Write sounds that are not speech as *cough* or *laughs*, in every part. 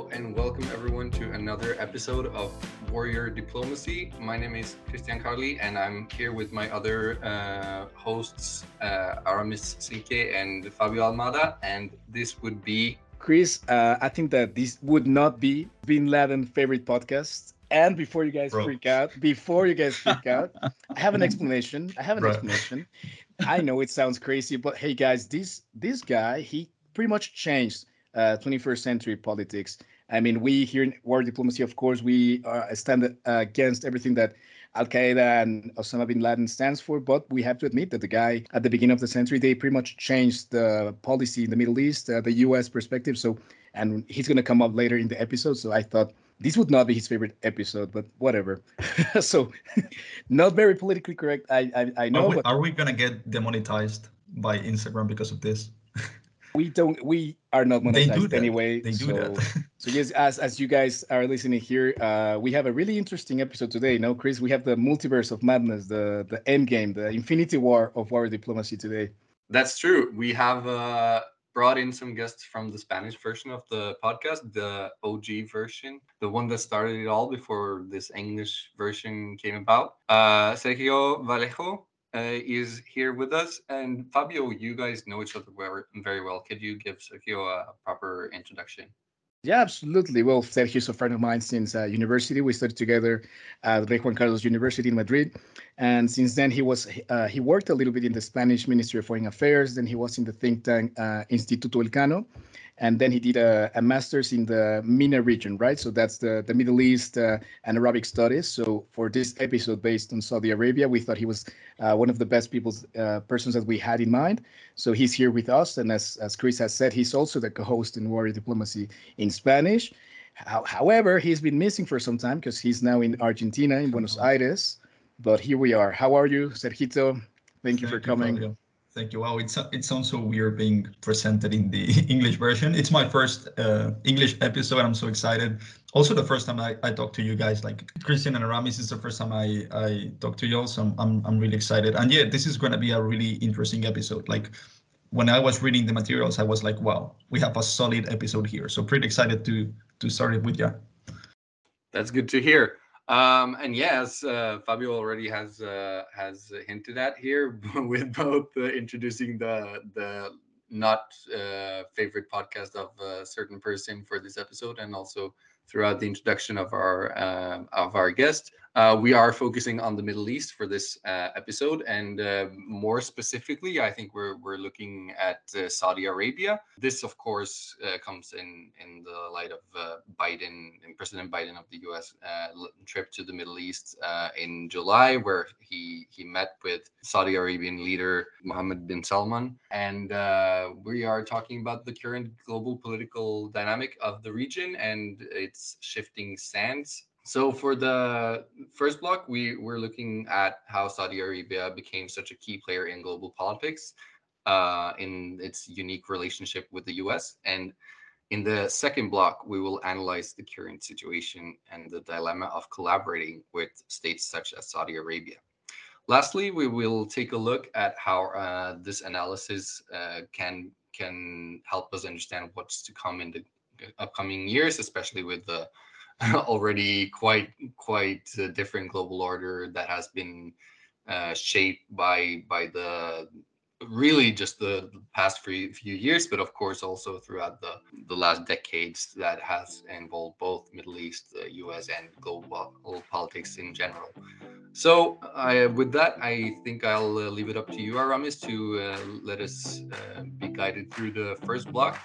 Hello and welcome everyone to another episode of Warrior Diplomacy. My name is Christian Carli and I'm here with my other uh, hosts, uh, Aramis Silke and Fabio Almada. And this would be. Chris, uh, I think that this would not be Bin Laden favorite podcast. And before you guys Bro. freak out, before you guys freak out, I have an *laughs* explanation. I have an explanation. I know it sounds crazy, but hey guys, this this guy he pretty much changed uh, 21st century politics. I mean, we here in war diplomacy, of course, we uh, stand uh, against everything that Al Qaeda and Osama bin Laden stands for, but we have to admit that the guy at the beginning of the century, they pretty much changed the policy in the Middle East, uh, the U.S. perspective. So, and he's going to come up later in the episode. So I thought this would not be his favorite episode, but whatever. *laughs* so, not very politically correct. I I, I know. Are we, but... are we gonna get demonetized by Instagram because of this? We don't we are not monetized they anyway they do so, that. *laughs* so yes as as you guys are listening here uh we have a really interesting episode today no chris? We have the multiverse of madness the the end game the infinity war of war diplomacy today. That's true. We have uh brought in some guests from the spanish version of the podcast the og version the one that started it all before this english version came about. Uh sergio vallejo is here with us. And Fabio, you guys know each other very well. Could you give Sergio a proper introduction? Yeah, absolutely. Well, Sergio's a friend of mine since uh, university. We studied together at Rey Juan Carlos University in Madrid, and since then he was uh, he worked a little bit in the Spanish Ministry of Foreign Affairs. Then he was in the think tank uh, Instituto Elcano, and then he did a, a, master's in the MENA region, right? So that's the, the Middle East uh, and Arabic studies. So for this episode based on Saudi Arabia, we thought he was uh, one of the best people, uh, persons that we had in mind. So he's here with us, and as as Chris has said, he's also the co-host in Warrior Diplomacy in Spanish. How, however, he's been missing for some time because he's now in Argentina, in Buenos Aires. But here we are. How are you, Sergito? Thank you Thank for coming. You, Thank you. Wow, it's it sounds so weird being presented in the *laughs* English version. It's my first uh, English episode. I'm so excited. Also, the first time I, I talked to you guys, like Christian and Aramis, is the first time I I talked to you all. So I'm I'm, really excited. And yeah, this is going to be a really interesting episode. Like when I was reading the materials, I was like, wow, we have a solid episode here. So pretty excited to to start it with you. That's good to hear. Um, and yes, uh, Fabio already has uh, has hinted at here *laughs* with both uh, introducing the the not uh, favorite podcast of a certain person for this episode, and also throughout the introduction of our uh, of our guest. Uh, we are focusing on the Middle East for this uh, episode, and uh, more specifically, I think we're we're looking at uh, Saudi Arabia. This, of course, uh, comes in in the light of uh, Biden and President Biden of the U.S. trip to the Middle East in July, where he he met with Saudi Arabian leader Mohammed bin Salman, and we are talking about the current global political dynamic of the region and its shifting sands so for the first block, we we're looking at how Saudi Arabia became such a key player in global politics, uh, in its unique relationship with the U.S. And in the second block, we will analyze the current situation and the dilemma of collaborating with states such as Saudi Arabia. Lastly, we will take a look at how uh, this analysis uh, can can help us understand what's to come in the upcoming years, especially with the *laughs* already quite quite a different global order that has been uh, shaped by by the really just the past few, few years but of course also throughout the the last decades that has involved both middle east the us and global, global politics in general. So I, with that i think i'll uh, leave it up to you aramis to uh, let us uh, be guided through the first block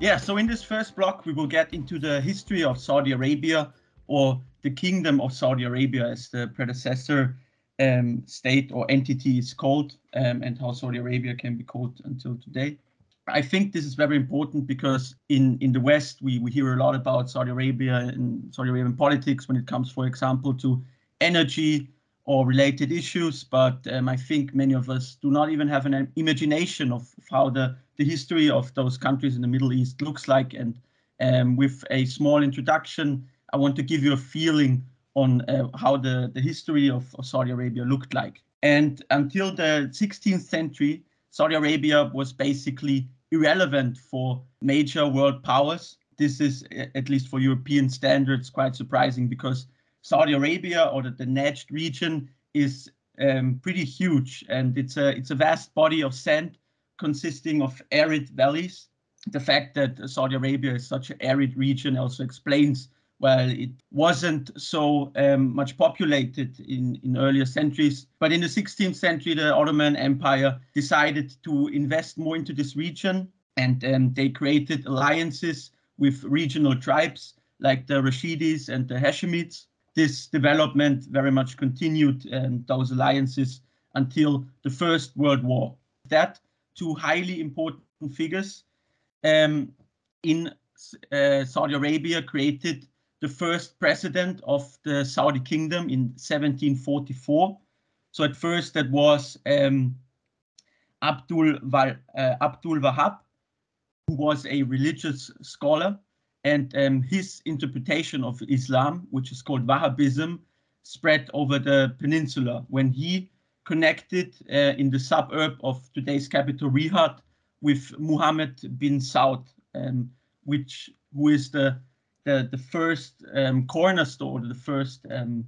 Yeah, so in this first block, we will get into the history of Saudi Arabia or the Kingdom of Saudi Arabia as the predecessor um, state or entity is called um, and how Saudi Arabia can be called until today. I think this is very important because in, in the West, we, we hear a lot about Saudi Arabia and Saudi Arabian politics when it comes, for example, to energy or related issues. But um, I think many of us do not even have an imagination of, of how the the history of those countries in the Middle East looks like. And um, with a small introduction, I want to give you a feeling on uh, how the, the history of, of, Saudi Arabia looked like. And until the 16th century, Saudi Arabia was basically irrelevant for major world powers. This is, at least for European standards, quite surprising because Saudi Arabia or the, the Najd region is um, pretty huge and it's a it's a vast body of sand consisting of arid valleys. The fact that Saudi Arabia is such an arid region also explains well, it wasn't so um, much populated in, in earlier centuries. But in the 16th century, the Ottoman Empire decided to invest more into this region and um, they created alliances with regional tribes like the Rashidis and the Hashemites. This development very much continued and those alliances until the First World War. That two highly important figures um, in uh, Saudi Arabia created the first president of the Saudi kingdom in 1744. So at first that was um, Abdul, uh, Abdul Wahab, who was a religious scholar, and um, his interpretation of Islam, which is called Wahhabism, spread over the peninsula when he connected uh, in the suburb of today's capital Riyadh with Muhammad bin Saud, um, which who is the the the first um, cornerstone, the first um,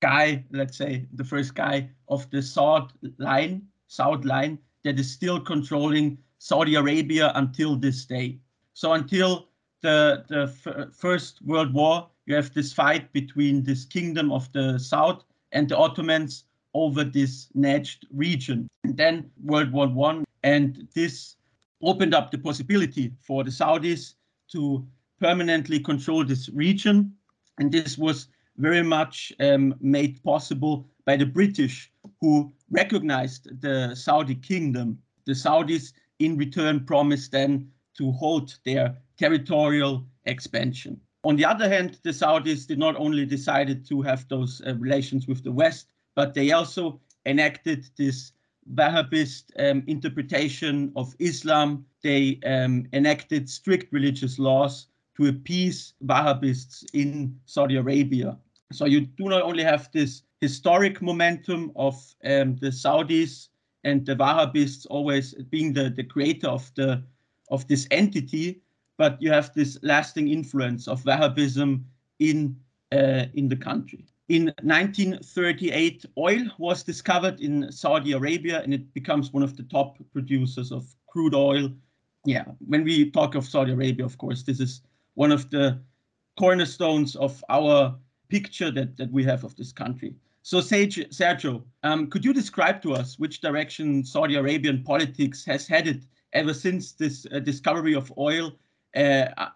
guy, let's say, the first guy of the Saud line, Saud line that is still controlling Saudi Arabia until this day. So until the the first World War, you have this fight between this kingdom of the South and the Ottomans over this Najd region. And then World War One, and this opened up the possibility for the Saudis to permanently control this region. And this was very much um, made possible by the British, who recognized the Saudi kingdom. The Saudis, in return, promised then to halt their territorial expansion. On the other hand, the Saudis did not only decided to have those uh, relations with the West, but they also enacted this Wahhabist um, interpretation of Islam. They um, enacted strict religious laws to appease Wahhabists in Saudi Arabia. So you do not only have this historic momentum of um, the Saudis and the Wahhabists always being the, the creator of the of this entity, but you have this lasting influence of Wahhabism in uh, in the country. In 1938, oil was discovered in Saudi Arabia, and it becomes one of the top producers of crude oil. Yeah, when we talk of Saudi Arabia, of course, this is one of the cornerstones of our picture that, that we have of this country. So Sergio, um, could you describe to us which direction Saudi Arabian politics has headed ever since this uh, discovery of oil uh, uh,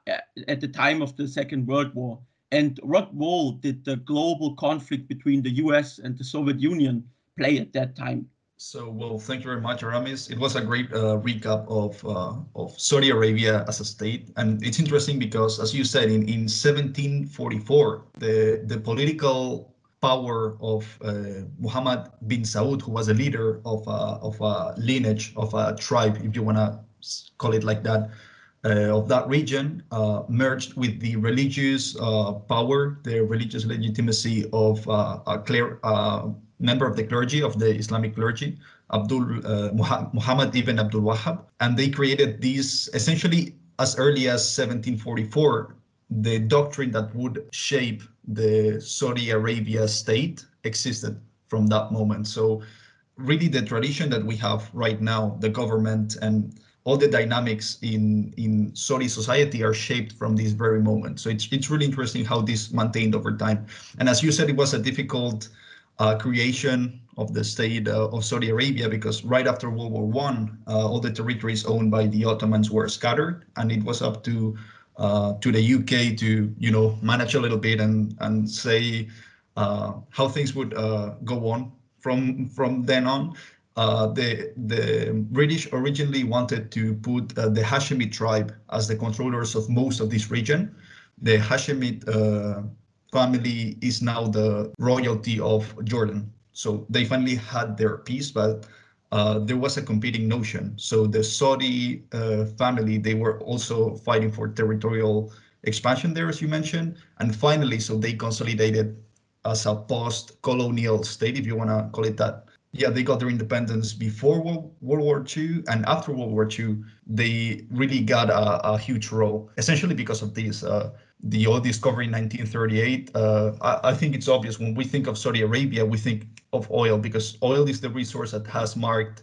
at the time of the Second World War? And what role did the global conflict between the US and the Soviet Union play at that time? So, well, thank you very much, Aramis. It was a great uh, recap of uh, of Saudi Arabia as a state, and it's interesting because, as you said, in, in 1744, the the political power of uh, Muhammad bin Saud, who was a leader of a, of a lineage of a tribe, if you want to call it like that, uh, of that region, uh, merged with the religious uh, power, the religious legitimacy of uh, a clear member of the clergy, of the Islamic clergy, Abdul uh, Muhammad ibn Abdul Wahab, and they created these essentially as early as 1744 the doctrine that would shape the Saudi Arabia state existed from that moment. So really the tradition that we have right now, the government and all the dynamics in in Saudi society are shaped from this very moment. So it's it's really interesting how this maintained over time. And as you said, it was a difficult uh, creation of the state uh, of Saudi Arabia because right after World War One, uh, all the territories owned by the Ottomans were scattered, and it was up to uh, to the UK to you know manage a little bit and and say uh, how things would uh, go on from from then on. The the British originally wanted to put the Hashemite tribe as the controllers of most of this region. The Hashemite family is now the royalty of Jordan. So they finally had their peace, but uh, there was a competing notion. So the Saudi uh, family, they were also fighting for territorial expansion there, as you mentioned. And finally, so they consolidated as a post-colonial state, if you want to call it that, yeah, they got their independence before World, War II and after World War II, they really got a, a huge role, essentially because of this. Uh, the oil discovery in 1938, uh, I, I, think it's obvious when we think of Saudi Arabia, we think of oil because oil is the resource that has marked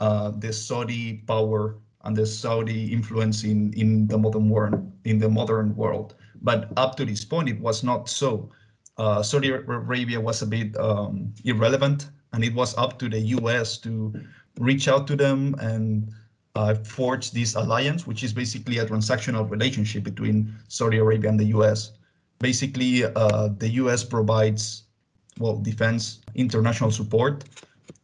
uh, the Saudi power and the Saudi influence in, in the modern world. In the modern world, but up to this point, it was not so. Uh, Saudi Arabia was a bit um, irrelevant and it was up to the US to reach out to them and uh, forge this alliance, which is basically a transactional relationship between Saudi Arabia and the US. Basically, uh, the US provides, well, defense, international support,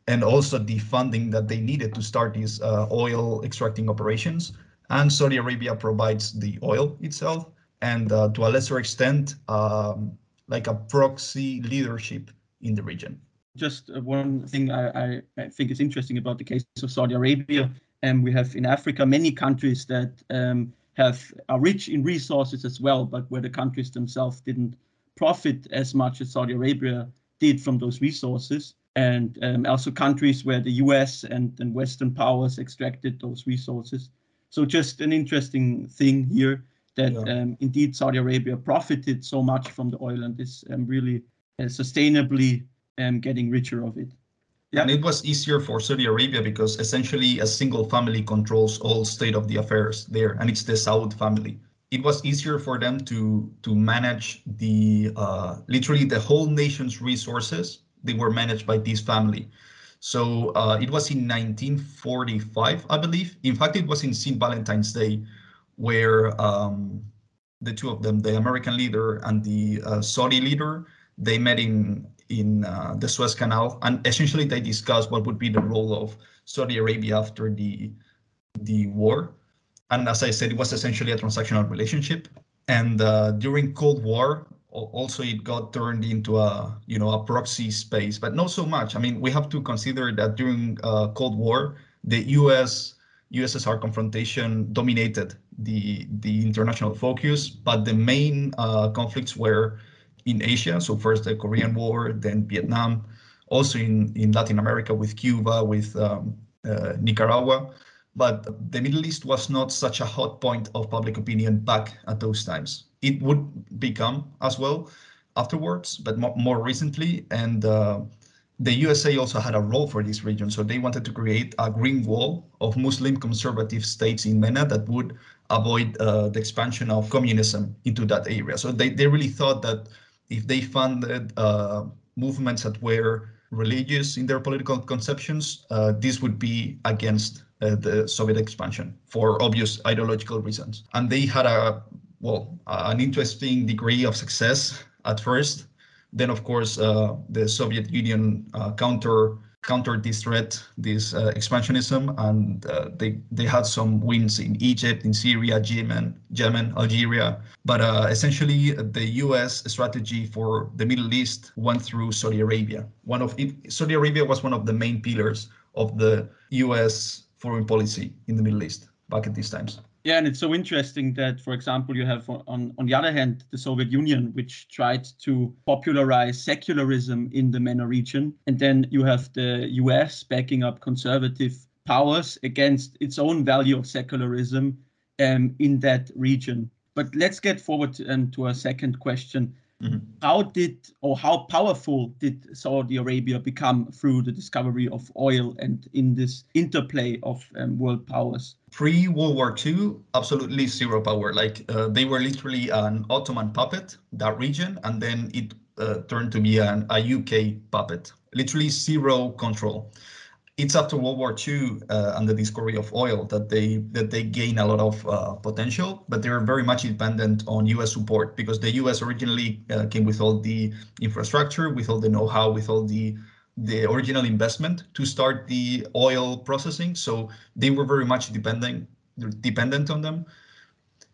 and also the funding that they needed to start these uh, oil extracting operations. And Saudi Arabia provides the oil itself, and uh, to a lesser extent, um, like a proxy leadership in the region just uh, one thing I, I, think is interesting about the case of Saudi Arabia. And um, we have in Africa many countries that um, have are rich in resources as well, but where the countries themselves didn't profit as much as Saudi Arabia did from those resources. And um, also countries where the US and, and Western powers extracted those resources. So just an interesting thing here that yeah. um, indeed Saudi Arabia profited so much from the oil and is um, really uh, sustainably and getting richer of it. Yeah. And it was easier for Saudi Arabia because essentially a single family controls all state of the affairs there, and it's the Saud family. It was easier for them to to manage the uh, literally the whole nation's resources. They were managed by this family. So uh, it was in 1945, I believe. In fact, it was in St. Valentine's Day, where um, the two of them, the American leader and the uh, Saudi leader, they met in in uh, the Suez Canal, and essentially they discussed what would be the role of Saudi Arabia after the the war. And as I said, it was essentially a transactional relationship. And uh, during Cold War, also it got turned into a you know a proxy space, but not so much. I mean, we have to consider that during uh, Cold War, the U.S. USSR confrontation dominated the the international focus, but the main uh, conflicts were in Asia. So first the Korean War, then Vietnam, also in, in Latin America with Cuba, with um, uh, Nicaragua. But the Middle East was not such a hot point of public opinion back at those times. It would become as well afterwards, but mo more recently. And uh, the USA also had a role for this region. So they wanted to create a green wall of Muslim conservative states in MENA that would avoid uh, the expansion of communism into that area. So they, they really thought that if they funded uh, movements that were religious in their political conceptions, uh, this would be against uh, the Soviet expansion for obvious ideological reasons. And they had a well an interesting degree of success at first. Then, of course, uh, the Soviet Union uh, counter this threat, this uh, expansionism, and uh, they they had some wins in Egypt, in Syria, Yemen, Yemen, Algeria. But uh, essentially, the U.S. strategy for the Middle East went through Saudi Arabia. One of it, Saudi Arabia was one of the main pillars of the U.S. foreign policy in the Middle East back at these times. Yeah, and it's so interesting that, for example, you have on on the other hand the Soviet Union, which tried to popularize secularism in the MENA region, and then you have the U.S. backing up conservative powers against its own value of secularism um, in that region. But let's get forward um, to a second question. Mm-hmm. How did or how powerful did Saudi Arabia become through the discovery of oil and in this interplay of um, world powers? Pre World War II, absolutely zero power. Like uh, they were literally an Ottoman puppet, that region, and then it uh, turned to be an, a UK puppet. Literally zero control it's after World War II uh, and the discovery of oil that they that they gain a lot of uh, potential, but they're very much dependent on U.S. support because the U.S. originally uh, came with all the infrastructure, with all the know-how, with all the the original investment to start the oil processing. So they were very much dependent dependent on them,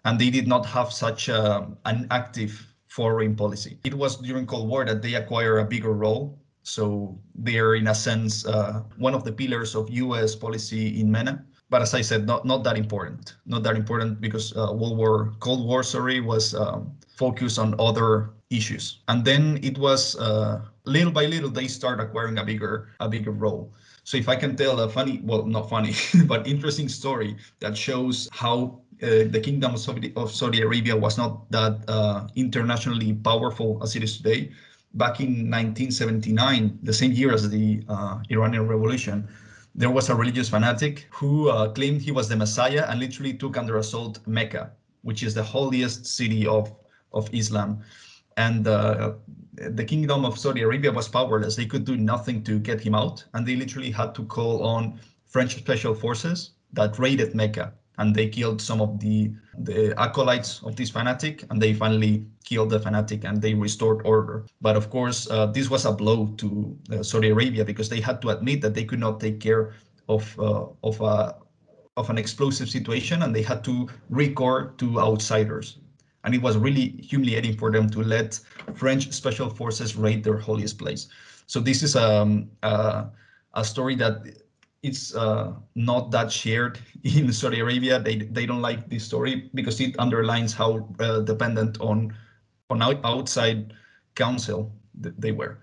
and they did not have such a, an active foreign policy. It was during Cold War that they acquired a bigger role so they're in a sense uh, one of the pillars of U.S. policy in MENA. But as I said, not not that important. Not that important because uh, World War, Cold War, sorry, was um, focused on other issues. And then it was uh, little by little they start acquiring a bigger a bigger role. So if I can tell a funny, well, not funny, *laughs* but interesting story that shows how uh, the kingdom of Saudi, of Saudi, Arabia was not that uh, internationally powerful as it is today. Back in 1979, the same year as the uh, Iranian Revolution, there was a religious fanatic who uh, claimed he was the Messiah and literally took under assault Mecca, which is the holiest city of, of Islam. And uh, the kingdom of Saudi Arabia was powerless. They could do nothing to get him out. And they literally had to call on French special forces that raided Mecca. And they killed some of the, the acolytes of this fanatic. And they finally killed the fanatic and they restored order. But of course, uh, this was a blow to uh, Saudi Arabia because they had to admit that they could not take care of, uh, of, a, of an explosive situation and they had to record to outsiders and it was really humiliating for them to let French special forces raid their holiest place. So this is um, uh, a story that it's uh, not that shared *laughs* in Saudi Arabia. They they don't like this story because it underlines how uh, dependent on on outside counsel they were.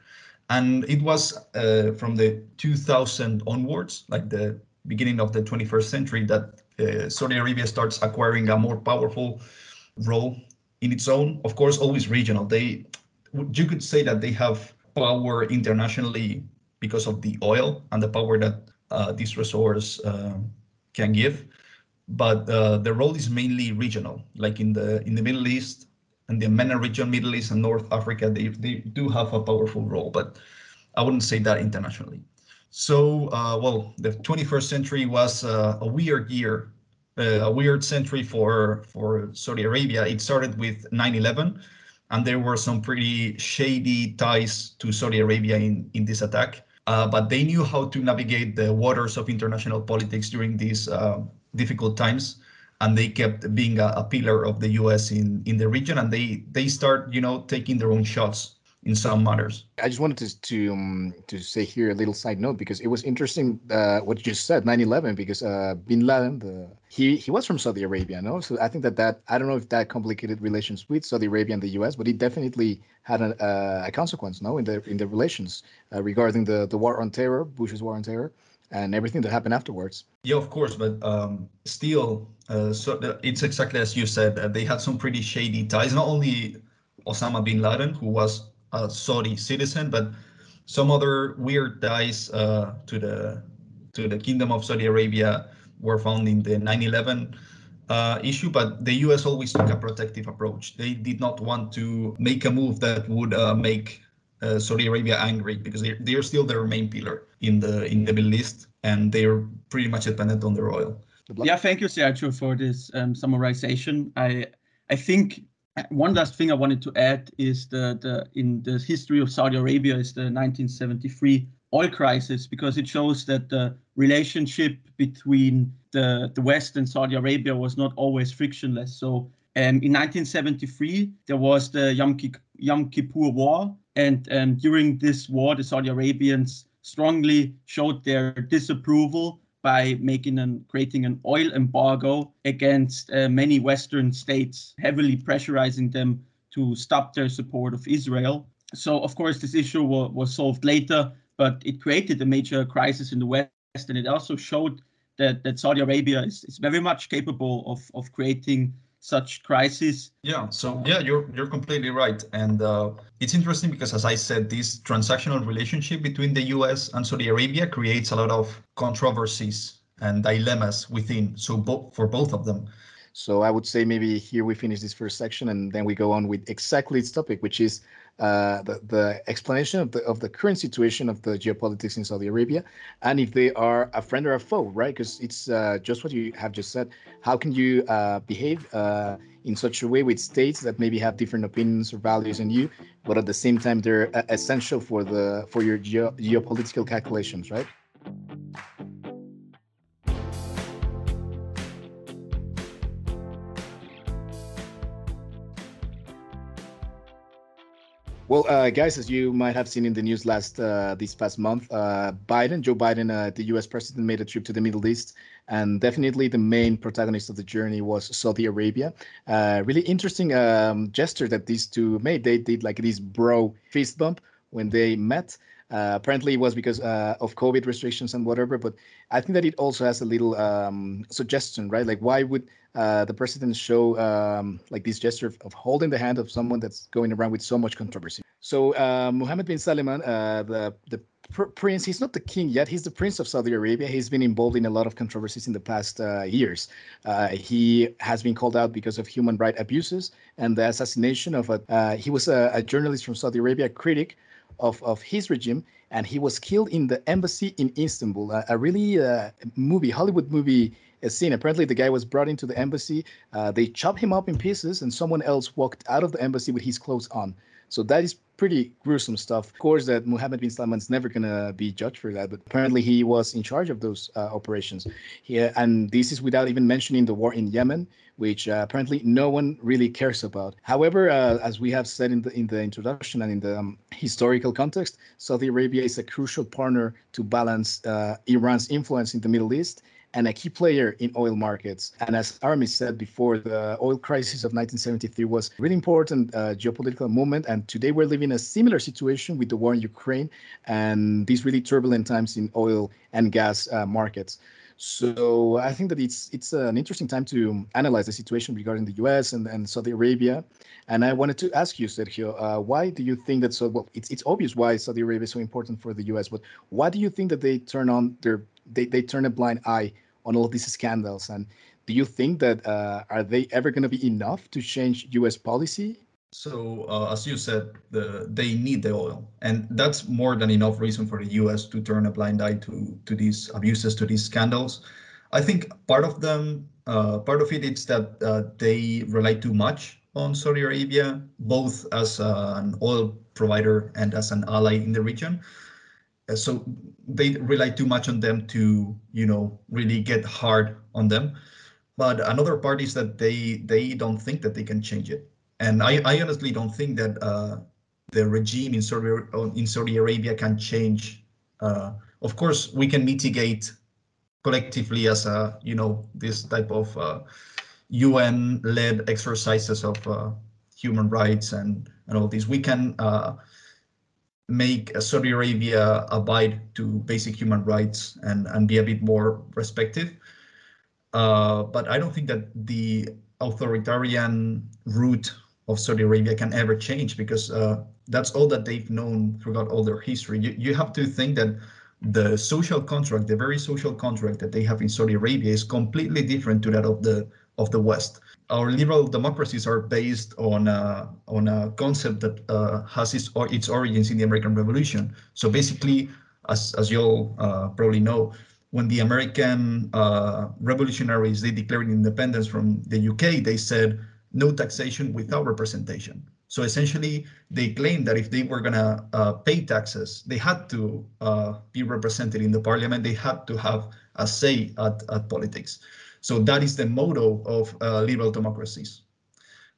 And it was uh, from the 2000 onwards, like the beginning of the 21st century, that uh, Saudi Arabia starts acquiring a more powerful role in its own, of course, always regional. They, you could say that they have power internationally because of the oil and the power that uh, these resources uh, can give. But uh, the role is mainly regional, like in the in the Middle East and the MENA region, Middle East and North Africa, they, they do have a powerful role, but I wouldn't say that internationally. So, uh, well, the 21st century was uh, a weird year a weird century for for Saudi Arabia. It started with 9/11, and there were some pretty shady ties to Saudi Arabia in in this attack. Uh, but they knew how to navigate the waters of international politics during these uh, difficult times, and they kept being a, a, pillar of the U.S. in in the region. And they they start you know taking their own shots in some matters. I just wanted to to um, to say here a little side note because it was interesting uh, what you just said 9/11 because uh, Bin Laden the he he was from Saudi Arabia, no? So I think that that I don't know if that complicated relations with Saudi Arabia and the U.S., but it definitely had a, uh, a consequence, no, in the in the relations uh, regarding the the war on terror, Bush's war on terror, and everything that happened afterwards. Yeah, of course, but um, still, uh, so it's exactly as you said. Uh, they had some pretty shady ties. Not only Osama bin Laden, who was a Saudi citizen, but some other weird ties uh, to the to the Kingdom of Saudi Arabia were found in the 9/11 uh, issue. But the U.S. always took a protective approach. They did not want to make a move that would uh, make uh, Saudi Arabia angry because they they are still their main pillar in the in the Middle East, and they are pretty much dependent on their oil. Yeah, thank you, Sergio, for this um, summarization. I I think one last thing I wanted to add is the, the in the history of Saudi Arabia is the 1973 oil crisis because it shows that the relationship between the, the West and Saudi Arabia was not always frictionless. So um, in 1973, there was the Yom, Yom Kippur War. And um, during this war, the Saudi Arabians strongly showed their disapproval by making and creating an oil embargo against uh, many Western states, heavily pressurizing them to stop their support of Israel. So, of course, this issue was, was solved later, but it created a major crisis in the West, and it also showed that, that Saudi Arabia is, is very much capable of, of creating such crises. Yeah, so yeah, you're you're completely right, and uh, it's interesting because, as I said, this transactional relationship between the U.S. and Saudi Arabia creates a lot of controversies and dilemmas within. So both for both of them. So I would say maybe here we finish this first section and then we go on with exactly its topic, which is uh, the, the explanation of the of the current situation of the geopolitics in Saudi Arabia, and if they are a friend or a foe, right? Because it's uh, just what you have just said. How can you uh, behave uh, in such a way with states that maybe have different opinions or values than you, but at the same time they're uh, essential for the for your geo- geopolitical calculations, right? Well, uh, guys, as you might have seen in the news last uh, this past month, uh, Biden, Joe Biden, uh, the U.S. president, made a trip to the Middle East, and definitely the main protagonist of the journey was Saudi Arabia. Uh, really interesting um, gesture that these two made. They did like this bro fist bump when they met. Uh, apparently, it was because uh, of COVID restrictions and whatever. But I think that it also has a little um, suggestion, right? Like, why would uh, the president show um, like this gesture of, of, holding the hand of someone that's going around with so much controversy? So uh, Mohammed bin Salman, uh, the the pr- prince, he's not the king yet. He's the prince of Saudi Arabia. He's been involved in a lot of controversies in the past uh, years. he has been called out because of human right abuses and the assassination of a. he was a, a journalist from Saudi Arabia, critic of, of his regime, and he was killed in the embassy in Istanbul. Uh, a really uh, movie, Hollywood movie uh, scene. Apparently, the guy was brought into the embassy. Uh, they chopped him up in pieces, and someone else walked out of the embassy with his clothes on. So that is pretty gruesome stuff. Of course, that Mohammed bin Salman is never gonna be judged for that, but apparently he was in charge of those uh, operations. He, and this is without even mentioning the war in Yemen, which uh, apparently no one really cares about. However, uh, as we have said in the in the introduction and in the um, historical context, Saudi Arabia is a crucial partner to balance uh, Iran's influence in the Middle East and a key player in oil markets. And as Aramis said before, the oil crisis of 1973 was a really important uh, geopolitical moment. And today we're living a similar situation with the war in Ukraine and these really turbulent times in oil and gas uh, markets. So I think that it's it's an interesting time to analyze the situation regarding the U.S. and, and Saudi Arabia. And I wanted to ask you, Sergio, uh, why do you think that so? Well, it's it's obvious why Saudi Arabia is so important for the U.S. But why do you think that they turn on their they, they turn a blind eye on all these scandals? And do you think that uh, are they ever going to be enough to change U.S. policy? So, uh, as you said, the, they need the oil, and that's more than enough reason for the U.S. to turn a blind eye to to these abuses, to these scandals. I think part of them, uh, part of it, is that uh, they rely too much on Saudi Arabia, both as an oil provider and as an ally in the region. Uh, so they rely too much on them to, you know, really get hard on them. But another part is that they they don't think that they can change it and I, I honestly don't think that uh, the regime in Saudi in Saudi Arabia can change. Uh, of course, we can mitigate collectively as a you know this type of uh, UN-led exercises of uh, human rights and and all these. We can uh, make Saudi Arabia abide to basic human rights and and be a bit more respective. Uh, but I don't think that the authoritarian route of Saudi Arabia can ever change because uh, that's all that they've known throughout all their history. You, you have to think that the social contract, the very social contract that they have in Saudi Arabia is completely different to that of the of the West. Our liberal democracies are based on a, on a concept that uh, has its, or its origins in the American Revolution. So basically, as, as you all uh, probably know, when the American uh, revolutionaries, they declared independence from the UK, they said, no taxation without representation. So essentially, they claimed that if they were going to uh, pay taxes, they had to uh, be represented in the parliament. They had to have a say at, at politics. So that is the motto of uh, liberal democracies.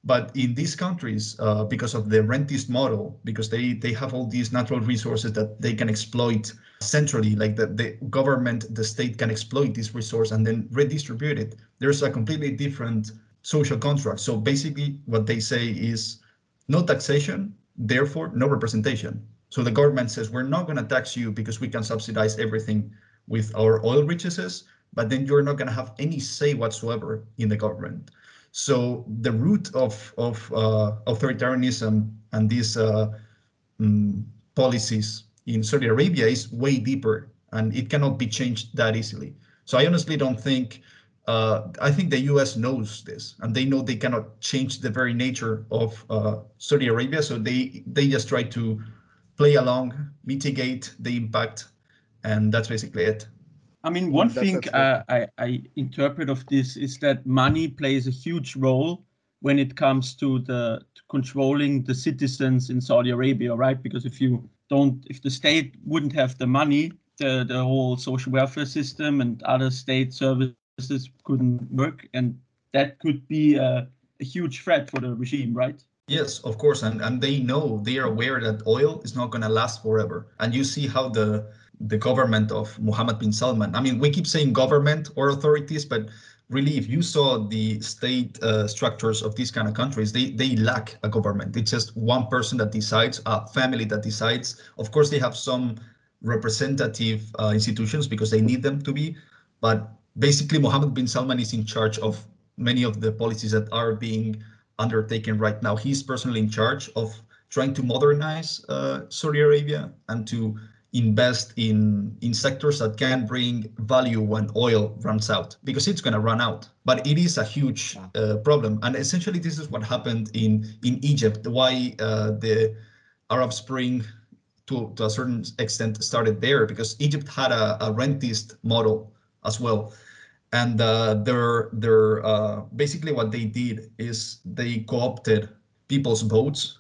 But in these countries, uh, because of the rentist model, because they, they have all these natural resources that they can exploit centrally, like the, the government, the state can exploit this resource and then redistribute it, there's a completely different social contract. So basically what they say is no taxation, therefore no representation. So the government says we're not going to tax you because we can subsidize everything with our oil riches, but then you're not going to have any say whatsoever in the government. So the root of of uh, authoritarianism and these uh, um, policies in Saudi Arabia is way deeper, and it cannot be changed that easily. So I honestly don't think uh, I think the U.S. knows this, and they know they cannot change the very nature of uh, Saudi Arabia. So they they just try to play along, mitigate the impact, and that's basically it. I mean, one that's, thing that's uh, I, I interpret of this is that money plays a huge role when it comes to the to controlling the citizens in Saudi Arabia, right? Because if you don't, if the state wouldn't have the money, the the whole social welfare system and other state services couldn't work, and that could be a, a huge threat for the regime, right? Yes, of course, and and they know they are aware that oil is not going to last forever, and you see how the the government of Mohammed bin Salman. I mean, we keep saying government or authorities, but really, if you saw the state uh, structures of these kind of countries, they they lack a government. It's just one person that decides, a family that decides. Of course, they have some representative uh, institutions because they need them to be, but basically, Mohammed bin Salman is in charge of many of the policies that are being undertaken right now. He's personally in charge of trying to modernize uh, Saudi Arabia and to invest in in sectors that can bring value when oil runs out because it's going to run out. But it is a huge uh, problem. And essentially this is what happened in in egypt why uh, the arab spring to, to a certain extent started there because egypt had a, a rentist model as well. And uh, they're they're uh, basically what they did is they co-opted people's votes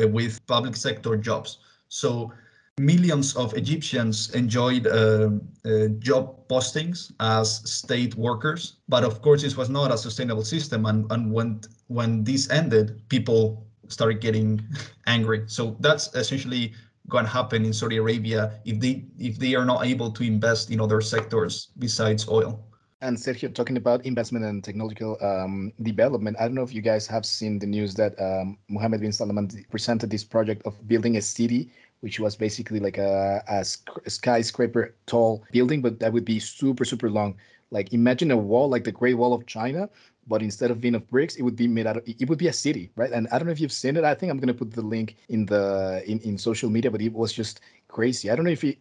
uh, with public sector jobs. So millions of Egyptians enjoyed uh, uh, job postings as state workers, but of course this was not a sustainable system. And, and when when this ended, people started getting *laughs* angry. So that's essentially going to happen in Saudi Arabia if they if they are not able to invest in other sectors besides oil. And Sergio, talking about investment and technological um, development, I don't know if you guys have seen the news that um, Mohammed bin Salman presented this project of building a city which was basically like a, a, skyscraper tall building, but that would be super, super long. Like imagine a wall like the Great Wall of China, but instead of being of bricks, it would be made out of it would be a city, right? And I don't know if you've seen it. I think I'm gonna put the link in the in, in social media, but it was just crazy. I don't know if it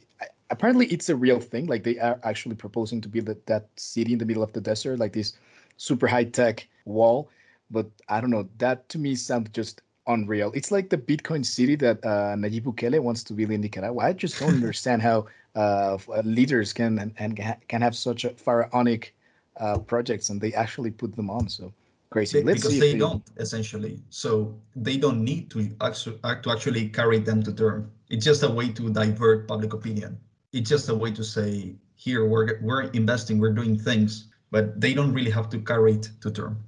apparently it's a real thing. Like they are actually proposing to build that, that city in the middle of the desert, like this super high tech wall. But I don't know. That to me sounds just unreal. It's like the Bitcoin city that uh, Nayib Bukele wants to build in Nicaragua. I just don't understand how uh, uh, leaders can and, and can have such a pharaonic uh, projects and they actually put them on. So crazy. Let's because they, they don't essentially. So they don't need to actually to actually carry them to term. It's just a way to divert public opinion. It's just a way to say here we're we're investing, we're doing things, but they don't really have to carry it to term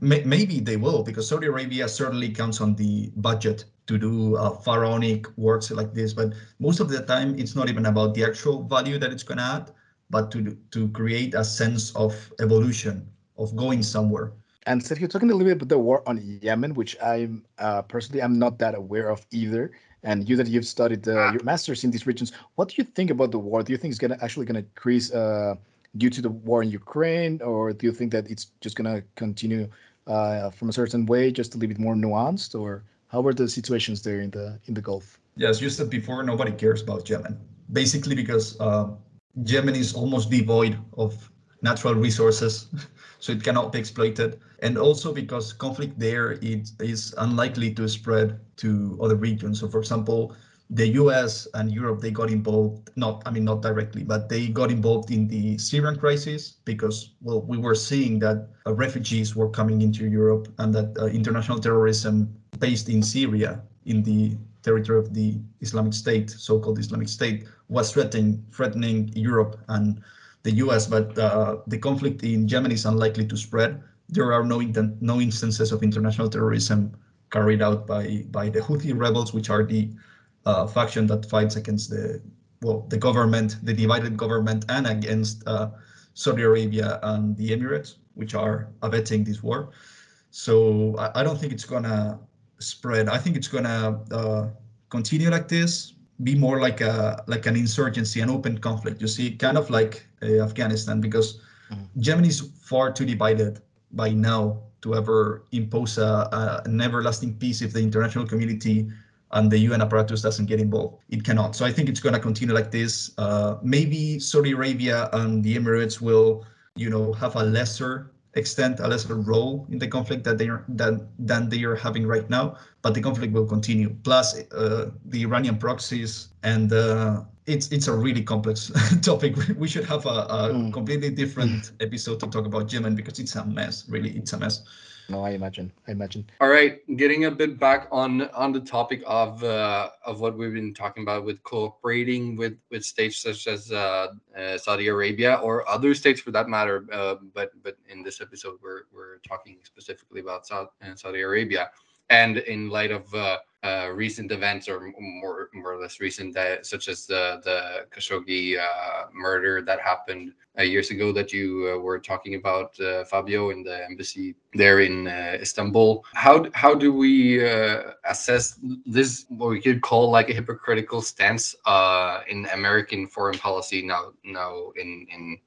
maybe they will because Saudi Arabia certainly counts on the budget to do uh, pharaonic works like this. But most of the time, it's not even about the actual value that it's going to add, but to to create a sense of evolution of going somewhere. And so you're talking a little bit about the war on Yemen, which I'm uh, personally I'm not that aware of either. And you that you've studied uh, your masters in these regions, what do you think about the war? Do you think it's gonna actually gonna increase uh, due to the war in Ukraine, or do you think that it's just going to continue uh, from a certain way, just a little bit more nuanced, or how are the situations there in the in the Gulf? Yes, you said before, nobody cares about Yemen, basically because uh, Yemen is almost devoid of natural resources, *laughs* so it cannot be exploited, and also because conflict there it is unlikely to spread to other regions. So, for example, the US and Europe, they got involved, not, I mean, not directly, but they got involved in the Syrian crisis because, well, we were seeing that uh, refugees were coming into Europe and that uh, international terrorism based in Syria, in the territory of the Islamic State, so-called Islamic State, was threatening, threatening Europe and the US, but uh, the conflict in Yemen is unlikely to spread. There are no, inten- no instances of international terrorism carried out by, by the Houthi rebels, which are the uh, faction that fights against the well the government, the divided government, and against uh, Saudi Arabia and the Emirates, which are abetting this war. So I, I don't think it's gonna spread. I think it's gonna uh, continue like this, be more like a like an insurgency, an open conflict. You see, kind of like uh, Afghanistan, because mm-hmm. Yemen is far too divided by now to ever impose a, a, an everlasting peace if the international community and the UN apparatus doesn't get involved. It cannot. So I think it's going to continue like this. Uh, maybe Saudi Arabia and the Emirates will, you know, have a lesser extent, a lesser role in the conflict that they are than than they are having right now. But the conflict will continue. Plus uh, the Iranian proxies, and uh, it's it's a really complex *laughs* topic. We should have a, a mm. completely different episode to talk about Yemen because it's a mess. Really, it's a mess. No, I imagine. I imagine. All right, getting a bit back on on the topic of uh, of what we've been talking about with cooperating with with states such as uh, uh, Saudi Arabia or other states for that matter. Uh, but but in this episode, we're we're talking specifically about Saudi, uh, Saudi Arabia. And in light of uh, uh, recent events or more more or less recent that such as the the Khashoggi uh, murder that happened uh, years ago that you uh, were talking about uh, Fabio in the embassy there in uh, Istanbul how how do we assess this what we could call like a hypocritical stance in American foreign policy now now in in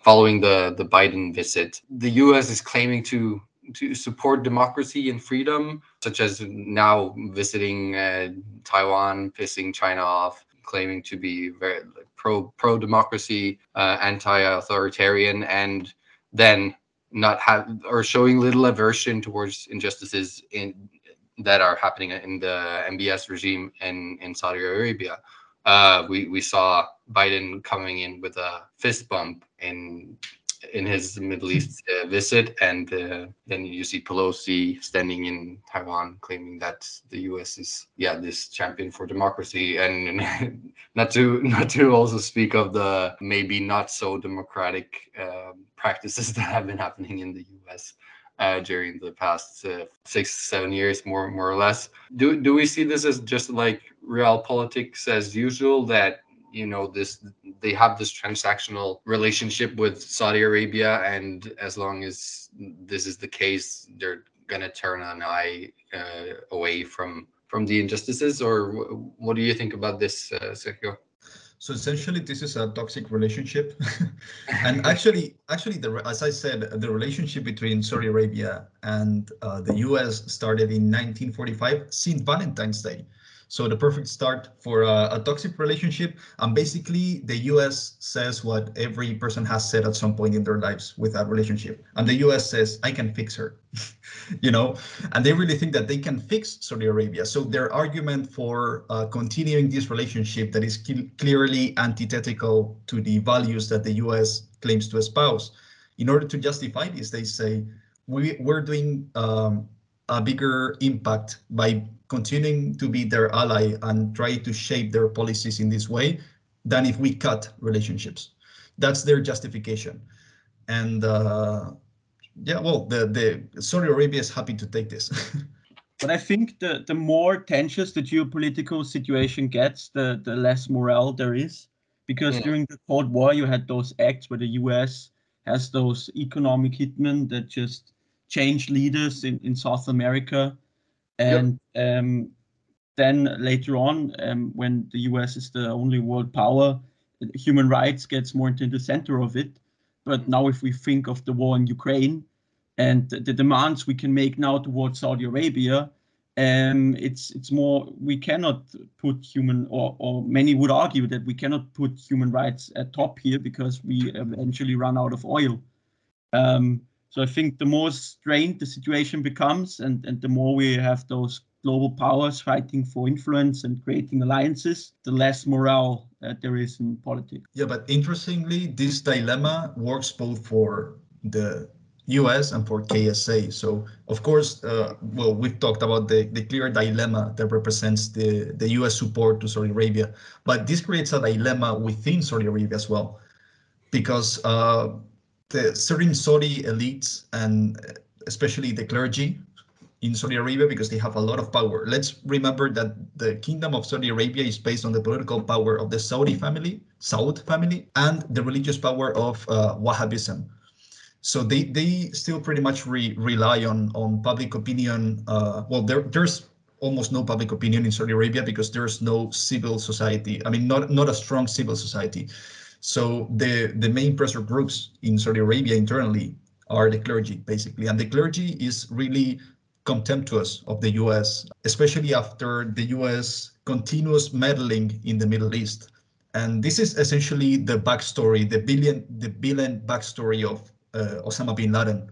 following the the Biden visit? The US is claiming to to support democracy and freedom, such as now visiting uh, Taiwan, pissing China off, claiming to be very like, pro pro democracy, uh, anti authoritarian, and then not have or showing little aversion towards injustices in that are happening in the MBS regime in in Saudi Arabia. Uh, we we saw Biden coming in with a fist bump in in his Middle. East uh, visit, and uh, then you see Pelosi standing in Taiwan, claiming that the U.S. is yeah this champion for democracy, and *laughs* not to *laughs* not to also speak of the maybe not so democratic uh, practices *laughs* that have been happening in the U.S. Uh, during the past uh, six seven years more more or less do do we see this as just like real politics as usual that you know this they have this transactional relationship with Saudi Arabia and as long as this is the case they're going to turn an eye uh, away from from the injustices or what do you think about this uh, Sergio? So essentially this is a toxic relationship. *laughs* And actually actually the as i said the relationship between saudi arabia and uh, the us started in 1945 since valentine's day so the perfect start for a, a, toxic relationship. And basically, the US says what every person has said at some point in their lives with that relationship. And the US says, I can fix her, *laughs* you know, and they really think that they can fix Saudi Arabia. So their argument for uh, continuing this relationship that is clearly antithetical to the values that the US claims to espouse. In order to justify this, they say, we, we're doing um, a bigger impact by continuing to be their ally and try to shape their policies in this way than if we cut relationships. That's their justification. And uh, yeah, well, the, the Saudi Arabia is happy to take this. *laughs* but I think the, the more tensions the geopolitical situation gets, the, the less morale there is. Because yeah. during the Cold War, you had those acts where the US has those economic hitmen that just change leaders in, in South America. And yep. um, then later on, um, when the US is the only world power, human rights gets more into the center of it. But now, if we think of the war in Ukraine and the, demands we can make now towards Saudi Arabia, um, it's it's more we cannot put human or or many would argue that we cannot put human rights at top here because we eventually run out of oil. Um, so I think the more strained the situation becomes, and, and the more we have those global powers fighting for influence and creating alliances, the less morale uh, there is in politics. Yeah, but interestingly, this dilemma works both for the US and for KSA. So, of course, uh, well, we've talked about the, the clear dilemma that represents the, the US support to Saudi Arabia, but this creates a dilemma within Saudi Arabia as well, because uh, the certain Saudi elites and especially the clergy in Saudi Arabia because they have a lot of power. Let's remember that the kingdom of Saudi Arabia is based on the political power of the Saudi family, Saud family, and the religious power of uh, Wahhabism. So they they still pretty much re, rely on on public opinion. Uh, well, there there's almost no public opinion in Saudi Arabia because there's no civil society. I mean, not not a strong civil society. So the, the main pressure groups in Saudi Arabia internally are the clergy, basically. And the clergy is really contemptuous of the US, especially after the US continuous meddling in the Middle East. And this is essentially the backstory, the billion, the billion backstory of uh, Osama bin Laden.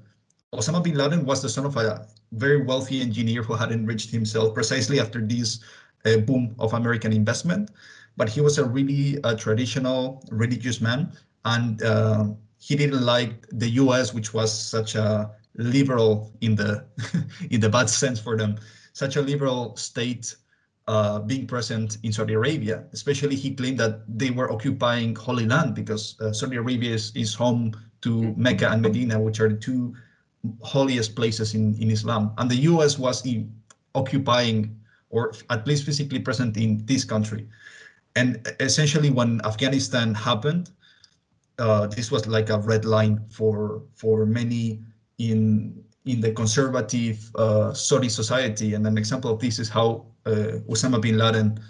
Osama bin Laden was the son of a very wealthy engineer who had enriched himself precisely after this uh, boom of American investment but he was a really traditional religious man, and uh, he didn't like the U.S., which was such a liberal in the *laughs* in the bad sense for them, such a liberal state uh, being present in Saudi Arabia. Especially, he claimed that they were occupying Holy Land because uh, Saudi Arabia is, is home to Mecca and Medina, which are the two holiest places in, in Islam. And the U.S. was in, occupying or at least physically present in this country. And essentially, when Afghanistan happened, uh, this was like a red line for for many in in the conservative uh, Saudi society. And an example of this is how uh, Osama bin Laden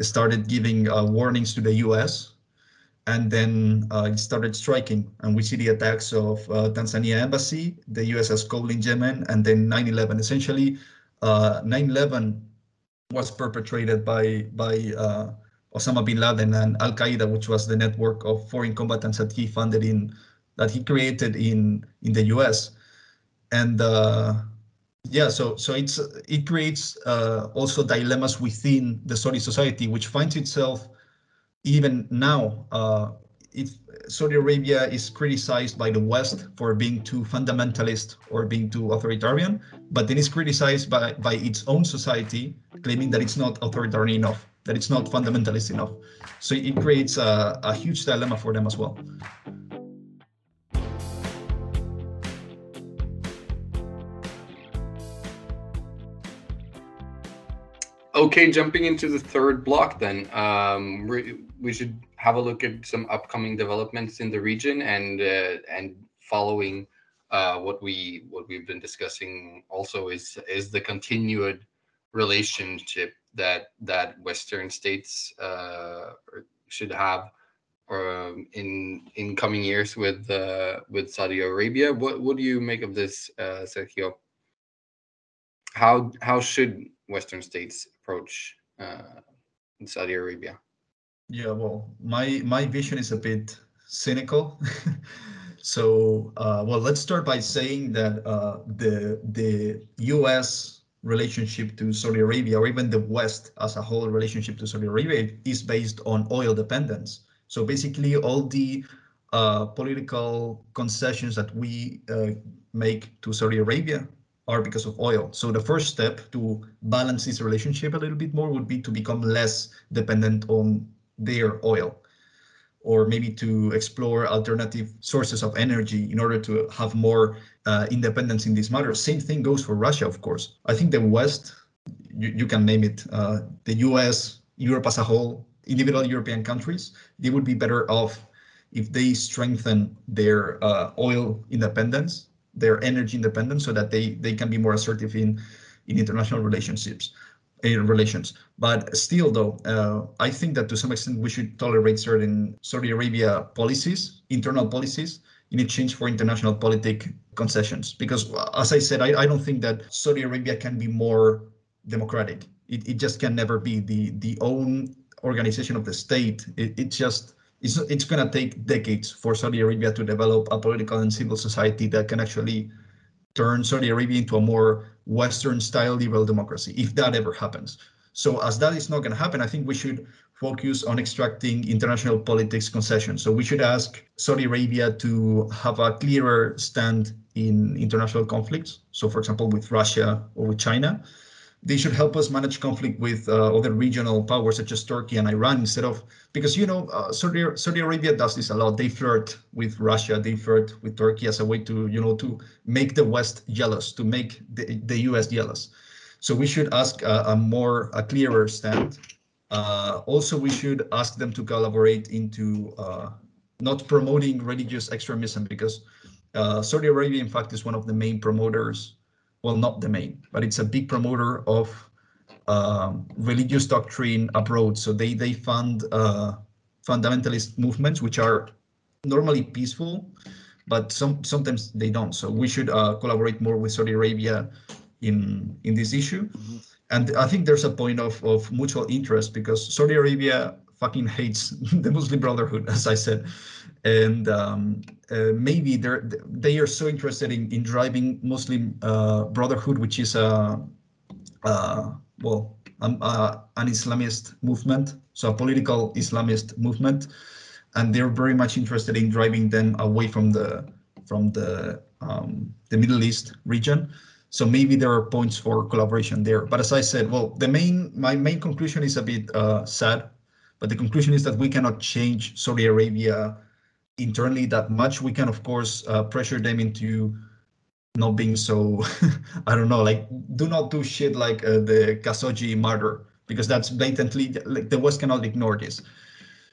started giving uh, warnings to the U.S. and then uh, it started striking. And we see the attacks of uh, Tanzania embassy, the USS Cole in Yemen, and then 9/11. Essentially, 9/11 was perpetrated by by Osama bin Laden and Al Qaeda, which was the network of foreign combatants that he funded in that he created in in the U.S. And uh, yeah, so so it's it creates uh, also dilemmas within the Saudi society, which finds itself even now. Uh, Saudi Arabia is criticized by the West for being too fundamentalist or being too authoritarian, but then it's criticized by, by its own society, claiming that it's not authoritarian enough that it's not fundamentalist enough. So it creates a, a huge dilemma for them as well. Okay, jumping into the third block, then um, we should have a look at some upcoming developments in the region and uh, and following uh, what we what we've been discussing. Also, is is the continued relationship that that Western states uh, should have um, in in coming years with uh, with Saudi Arabia. What what do you make of this, uh, Sergio? How how should Western states approach uh, Saudi Arabia? Yeah, well, my my vision is a bit cynical. *laughs* so, uh, well, let's start by saying that uh, the the U.S relationship to Saudi Arabia or even the West as a whole relationship to Saudi Arabia is based on oil dependence. So basically all the uh, political concessions that we uh, make to Saudi Arabia are because of oil. So the first step to balance this relationship a little bit more would be to become less dependent on their oil or maybe to explore alternative sources of energy in order to have more uh, independence in this matter. Same thing goes for Russia, of course. I think the West, you, you can name it, uh, the US, Europe as a whole, individual European countries, they would be better off if they strengthen their uh, oil independence, their energy independence, so that they, they can be more assertive in, in international relationships relations. But still, though, uh, I think that to some extent we should tolerate certain Saudi Arabia policies, internal policies, in exchange for international politic concessions. Because, as I said, I, I don't think that Saudi Arabia can be more democratic. It, it just can never be the the own organization of the state. It, it just it's it's going to take decades for Saudi Arabia to develop a political and civil society that can actually turn Saudi Arabia into a more Western style liberal democracy, if that ever happens. So as that is not going to happen, I think we should focus on extracting international politics concessions. So we should ask Saudi Arabia to have a clearer stand in international conflicts. So for example, with Russia or with China, they should help us manage conflict with uh, other regional powers such as Turkey and Iran instead of because you know uh, Saudi Saudi Arabia does this a lot. They flirt with Russia, they flirt with Turkey as a way to you know to make the West jealous, to make the, the U.S. jealous. So we should ask a, a more a clearer stand. Uh, also, we should ask them to collaborate into uh, not promoting religious extremism because uh, Saudi Arabia, in fact, is one of the main promoters well, not the main, but it's a big promoter of um, religious doctrine abroad. So they they fund uh, fundamentalist movements, which are normally peaceful, but some sometimes they don't. So we should uh, collaborate more with Saudi Arabia in in this issue. Mm-hmm. And I think there's a point of, of mutual interest because Saudi Arabia fucking hates *laughs* the Muslim Brotherhood, as I said and um, uh, maybe they're they are so interested in, in driving Muslim uh, Brotherhood, which is a uh, well um, uh, an Islamist movement, so a political Islamist movement, and they're very much interested in driving them away from the from the um, the Middle East region. So maybe there are points for collaboration there. But as I said, well, the main my main conclusion is a bit uh, sad, but the conclusion is that we cannot change Saudi Arabia internally that much. We can, of course, uh, pressure them into not being so *laughs* i don't know like do not do shit like uh, the Khashoggi murder because that's blatantly like the west cannot ignore this.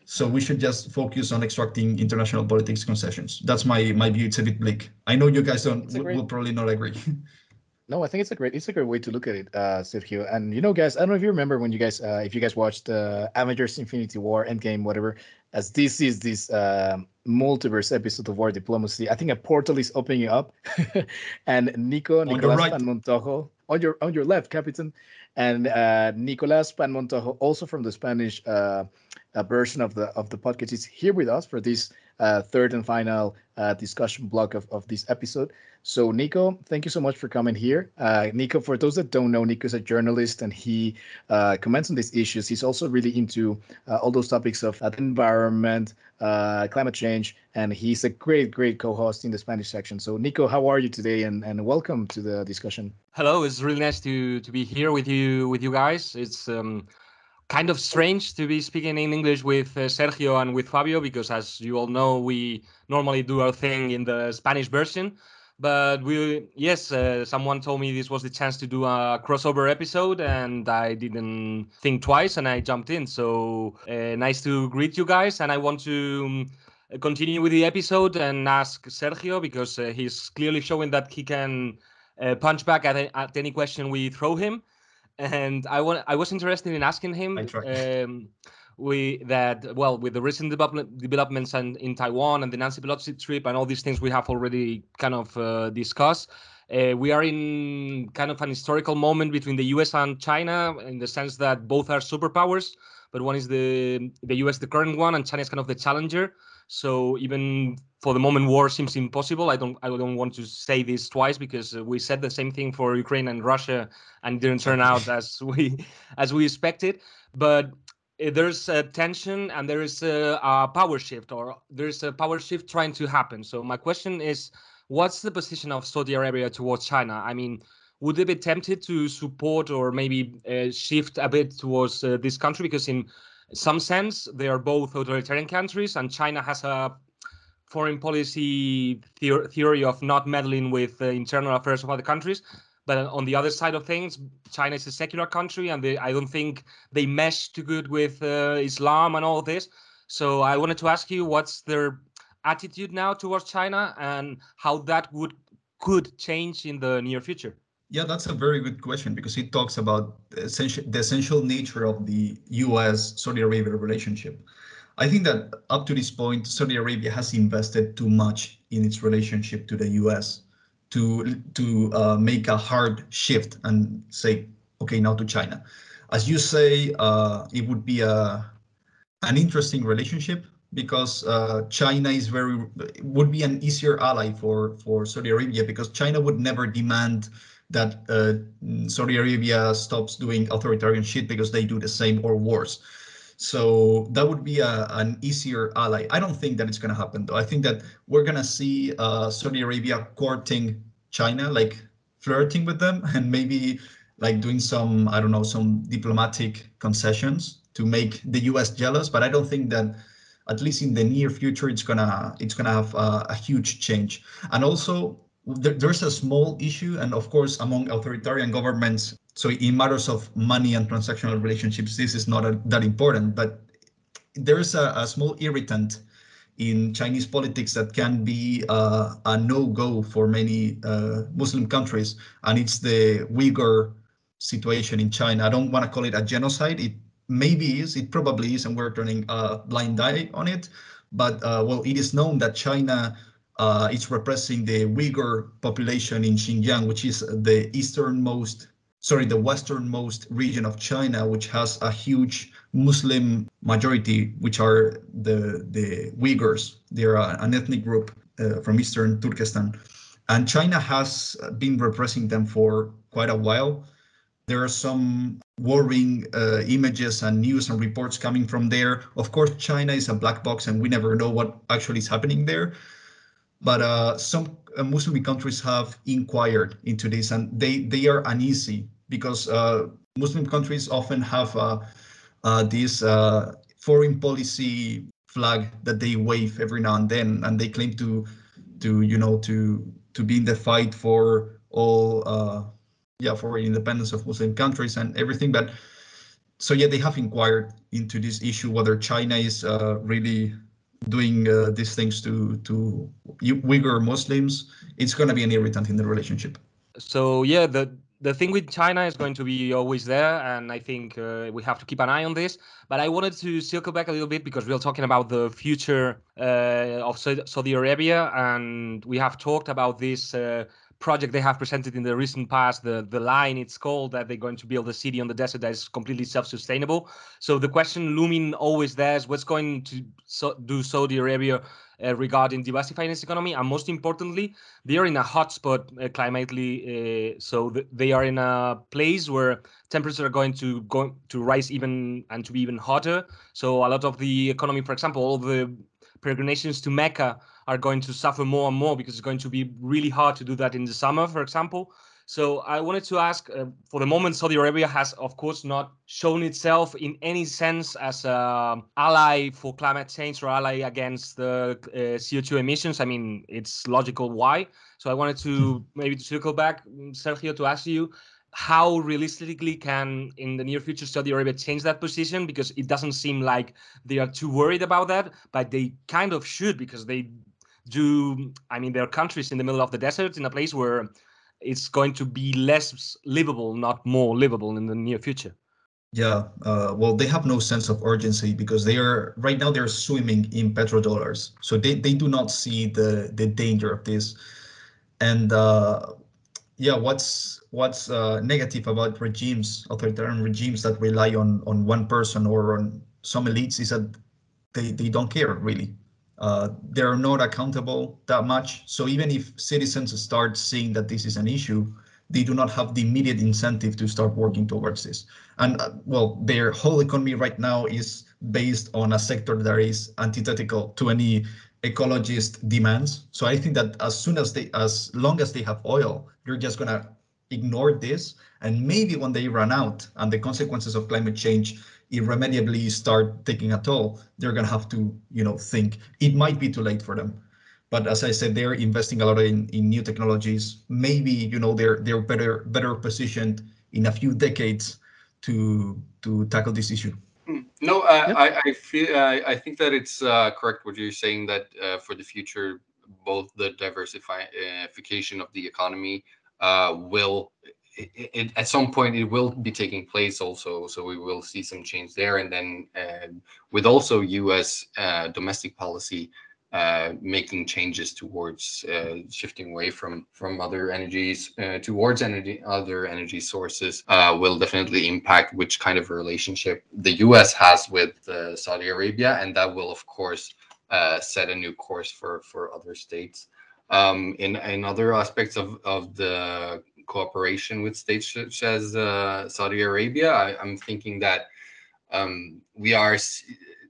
So we should just focus on extracting international politics concessions. That's my my view. It's a bit bleak. I know you guys don't will, will probably not agree *laughs* No, I think it's a great it's a great way to look at it, uh, Sergio. And you know, guys, I don't know if you remember when you guys uh, if you guys watched uh, Avengers: Infinity War, Endgame, whatever. As this is this uh, multiverse episode of War Diplomacy, I think a portal is opening up, *laughs* and Nico Nicolas right. Panmontojo on your on your left, Captain, and uh, Nicolas Panmontojo, also from the Spanish uh, uh, version of the of the podcast, is here with us for this uh, third and final uh, discussion block of, of this episode. So, Nico, thank you so much for coming here. Uh, Nico, for those that don't know, Nico is a journalist and he uh, comments on these issues. He's also really into uh, all those topics of uh, environment, uh, climate change, and he's a great, great co-host in the Spanish section. So, Nico, how are you today? And, and welcome to the discussion. Hello, it's really nice to to be here with you with you guys. It's um, kind of strange to be speaking in English with uh, Sergio and with Fabio because, as you all know, we normally do our thing in the Spanish version. But we, yes, uh, someone told me this was the chance to do a crossover episode, and I didn't think twice, and I jumped in. So uh, nice to greet you guys, and I want to. Um, continue with the episode and ask Sergio because uh, he's clearly showing that he can uh, punch back at, at any question we throw him and I want I was interested in asking him um, we that well with the recent development, developments and in Taiwan and the Nancy Pelosi trip and all these things we have already kind of uh, discussed. Uh, we are in kind of an historical moment between the U.S. and China in the sense that both are superpowers, but one is the the U.S. the current one and China is kind of the challenger. So even for the moment, war seems impossible. I don't I don't want to say this twice because we said the same thing for Ukraine and Russia, and didn't turn *laughs* out as we as we expected. But eh, there's a tension and there is a, a power shift, or there's a power shift trying to happen. So my question is, what's the position of Saudi Arabia towards China? I mean would they be tempted to support or maybe uh, shift a bit towards uh, this country because in some sense, they are both authoritarian countries, and China has a foreign policy theory of not meddling with the internal affairs of other countries. But on the other side of things, China is a secular country, and they, I don't think they mesh too good with uh, Islam and all this. So I wanted to ask you, what's their attitude now towards China, and how that would could change in the near future? Yeah, that's a very good question because it talks about the essential, the essential nature of the U.S. Saudi Arabia relationship. I think that up to this point, Saudi Arabia has invested too much in its relationship to the U.S. to to uh, make a hard shift and say, okay, now to China. As you say, uh, it would be a an interesting relationship because uh, China is very would be an easier ally for for Saudi Arabia because China would never demand that uh, Saudi Arabia stops doing authoritarian shit because they do the same or worse. So that would be a, an easier ally. I don't think that it's going to happen though. I think that we're going to see uh, Saudi Arabia courting China, like flirting with them and maybe like doing some, I don't know, some diplomatic concessions to make the US jealous. But I don't think that at least in the near future, it's gonna it's gonna have a, a huge change. And also there, there's a small issue, and of course, among authoritarian governments, so in matters of money and transactional relationships, this is not a, that important, but there's a, a, small irritant in Chinese politics that can be uh, a no-go for many uh, Muslim countries, and it's the Uyghur situation in China. I don't want to call it a genocide. It maybe is, it probably is, and we're turning a blind eye on it. But uh, well, it is known that China uh, it's repressing the Uyghur population in Xinjiang, which is the easternmost, sorry, the westernmost region of China, which has a huge Muslim majority, which are the the Uyghurs. They're an ethnic group uh, from eastern Turkestan, and China has been repressing them for quite a while. There are some worrying uh, images and news and reports coming from there. Of course, China is a black box, and we never know what actually is happening there but uh, some uh, Muslim countries have inquired into this, and they they are uneasy because uh, Muslim countries often have this foreign policy flag that they wave every now and then, and they claim to to you know to to be in the fight for all uh, yeah for independence of Muslim countries and everything. But so yeah, they have inquired into this issue whether China is uh, really doing uh, these things to to Uyghur Muslims. It's going to be an irritant in the relationship. So yeah, the the thing with China is going to be always there, and I think uh, we have to keep an eye on this. But I wanted to circle back a little bit because we are talking about the future uh, of Saudi Arabia, and we have talked about this uh, project they have presented in the recent past, the the line it's called that they're going to build a city on the desert that is completely self-sustainable. So the question looming always there is what's going to so, do Saudi Arabia uh, regarding diversifying its economy, and most importantly, they are in a hotspot uh, climately. Uh, so th- they are in a place where temperatures are going to go to rise even and to be even hotter. So a lot of the economy, for example, all the peregrinations to Mecca are going to suffer more and more because it's going to be really hard to do that in the summer, for example. So I wanted to ask, uh, for the moment, Saudi Arabia has, of course, not shown itself in any sense as an ally for climate change or ally against the uh, CO2 emissions. I mean, it's logical why. So I wanted to hmm. maybe to circle back, Sergio, to ask you, how realistically can in the near future Saudi Arabia change that position? Because it doesn't seem like they are too worried about that, but they kind of should because they do. I mean, there are countries in the middle of the desert in a place where it's going to be less livable, not more livable in the near future. Yeah, uh, well, they have no sense of urgency because they are right now they're swimming in petrodollars, so they, they do not see the the danger of this. And uh, yeah, what's what's uh, negative about regimes, authoritarian regimes that rely on on one person or on some elites is that they they don't care really. Uh, they're not accountable that much. So even if citizens start seeing that this is an issue, they do not have the immediate incentive to start working towards this. And uh, well, their whole economy right now is based on a sector that is antithetical to any ecologist demands. So I think that as soon as they, as long as they have oil, they're just gonna ignore this. And maybe when they run out and the consequences of climate change irremediably start taking a toll, they're going to have to, you know, think it might be too late for them. But as I said, they're investing a lot in, in new technologies. Maybe, you know, they're they're better better positioned in a few decades to to tackle this issue. Hmm. No, uh, yep. I, I feel uh, I think that it's uh, correct what you're saying that uh, for the future, both the diversification of the economy uh, will it, it, at some point it will be taking place also so we will see some change there. And then uh, with also us uh, domestic policy uh, making changes towards uh, shifting away from from other energies uh, towards energy other energy sources uh, will definitely impact which kind of relationship the us has with saudi arabia. And that will of course set a new course for for other states. Um, in in other aspects of of the cooperation with states such as uh, Saudi Arabia. I, am thinking that um, we are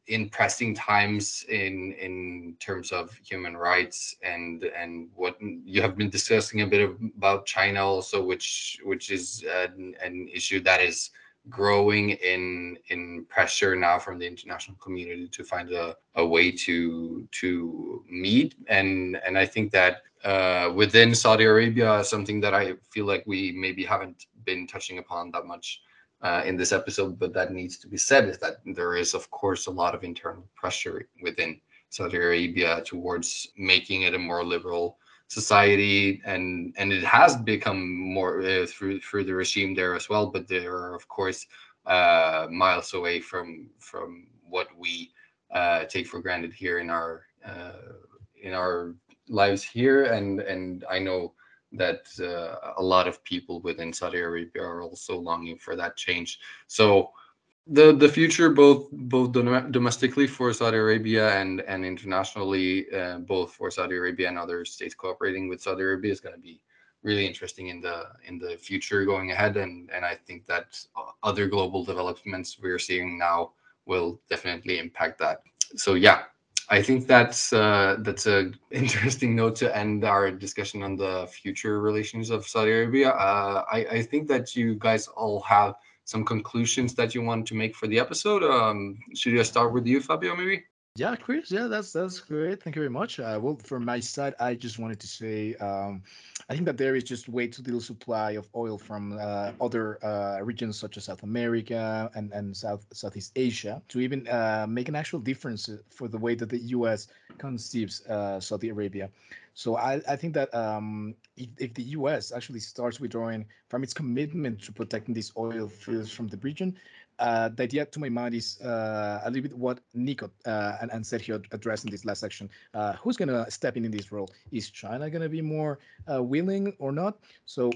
in pressing times in in terms of human rights and and what you have been discussing a bit about China also, which which is an, an issue that is growing in in pressure now from the international community to find a, a way to to meet and and I think that uh, within Saudi Arabia, something that I feel like we maybe haven't been touching upon that much uh, in this episode, but that needs to be said is that there is, of course, a lot of internal pressure within Saudi Arabia towards making it a more liberal society, and and it has become more uh, through through the regime there as well. But they are, of course, uh, miles away from from what we uh, take for granted here in our uh, in our lives here, and and I know that uh, a lot of people within Saudi Arabia are also longing for that change. So the the future, both both domestically for Saudi Arabia and and internationally, uh, both for Saudi Arabia and other states cooperating with Saudi Arabia, is going to be really interesting in the in the future going ahead. And and I think that other global developments we're seeing now will definitely impact that. So yeah, I think that's uh, that's a *laughs* interesting note to end our discussion on the future relations of Saudi Arabia. Uh, I, I think that you guys all have some conclusions that you want to make for the episode. Um, should I start with you, Fabio? Maybe. Yeah, Chris. Yeah, that's that's great. Thank you very much. Uh, well, from my side, I just wanted to say um, I think that there is just way too little supply of oil from uh, other uh, regions such as South America and, and South Southeast Asia to even uh, make an actual difference for the way that the U.S. conceives uh, Saudi Arabia. So I, I think that um, if, if the U.S. actually starts withdrawing from its commitment to protecting these oil fields from the region, uh, the idea to my mind is uh, a little bit what Nico uh, and, and Sergio addressed in this last section. Uh, who's going to step in in this role? Is China going to be more uh, willing or not? So,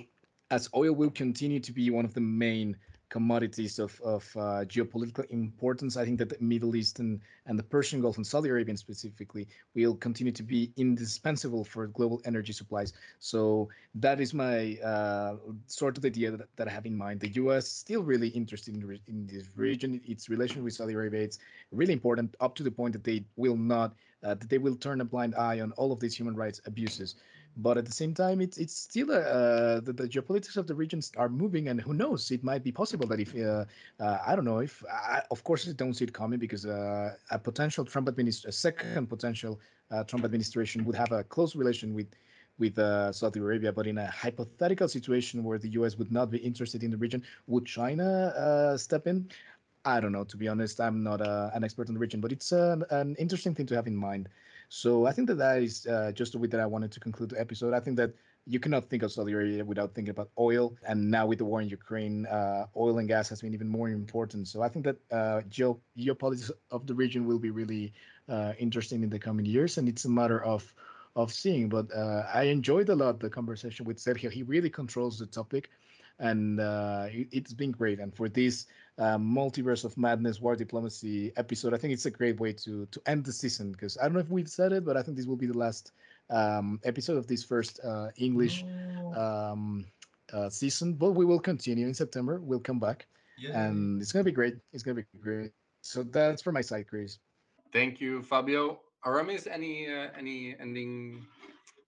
as oil will continue to be one of the main commodities of, of uh, geopolitical importance. I think that the Middle East and, and the Persian Gulf and Saudi Arabia specifically will continue to be indispensable for global energy supplies. So that is my uh, sort of idea that, that I have in mind. The U.S. still really interested in, in this region. Its relation with Saudi Arabia it's really important up to the point that they will not uh, that they will turn a blind eye on all of these human rights abuses but at the same time, it's it's still uh, the, the geopolitics of the regions are moving, and who knows? It might be possible that if uh, uh, I don't know if I, of course I don't see it coming because uh, a potential Trump administration, a second potential uh, Trump administration would have a close relation with with uh, Saudi Arabia. But in a hypothetical situation where the U.S. would not be interested in the region, would China step in? I don't know. To be honest, I'm not an expert in the region, but it's an interesting thing to have in mind. So I think that that is uh, just the way that I wanted to conclude the episode. I think that you cannot think of Saudi Arabia without thinking about oil. And now with the war in Ukraine, uh, oil and gas has been even more important. So I think that uh, geo- geopolitics of the region will be really uh, interesting in the coming years. And it's a matter of of seeing. But uh, I enjoyed a lot the conversation with Sergio. He really controls the topic and uh, it, has been great. And for this uh, multiverse of madness war diplomacy episode, I think it's a great way to to end the season because I don't know if we've said it, but I think this will be the last um, episode of this first uh, English oh. um, uh, season. But we will continue in September. We'll come back, and it's gonna be great. It's gonna be great. So that's for my side, Chris. Thank you, Fabio. Aramis, any uh, any ending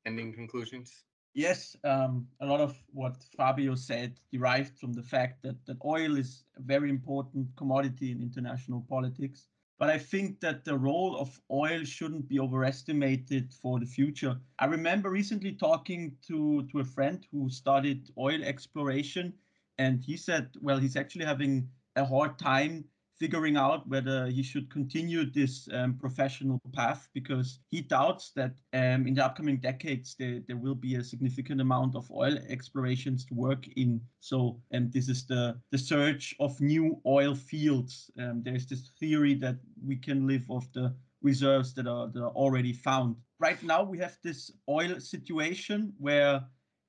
ending conclusions? Yes, um, a lot of what Fabio said derived from the fact that, that oil is a very important commodity in international politics. But I think that the role of oil shouldn't be overestimated for the future. I remember recently talking to, to a friend who studied oil exploration, and he said, well, he's actually having a hard time figuring out whether he should continue this um, professional path because he doubts that um, in the upcoming decades there, there will be a significant amount of oil explorations to work in. So, and um, this is the the search of new oil fields. Um, there's this theory that we can live off the reserves that are, that are already found. Right now, we have this oil situation where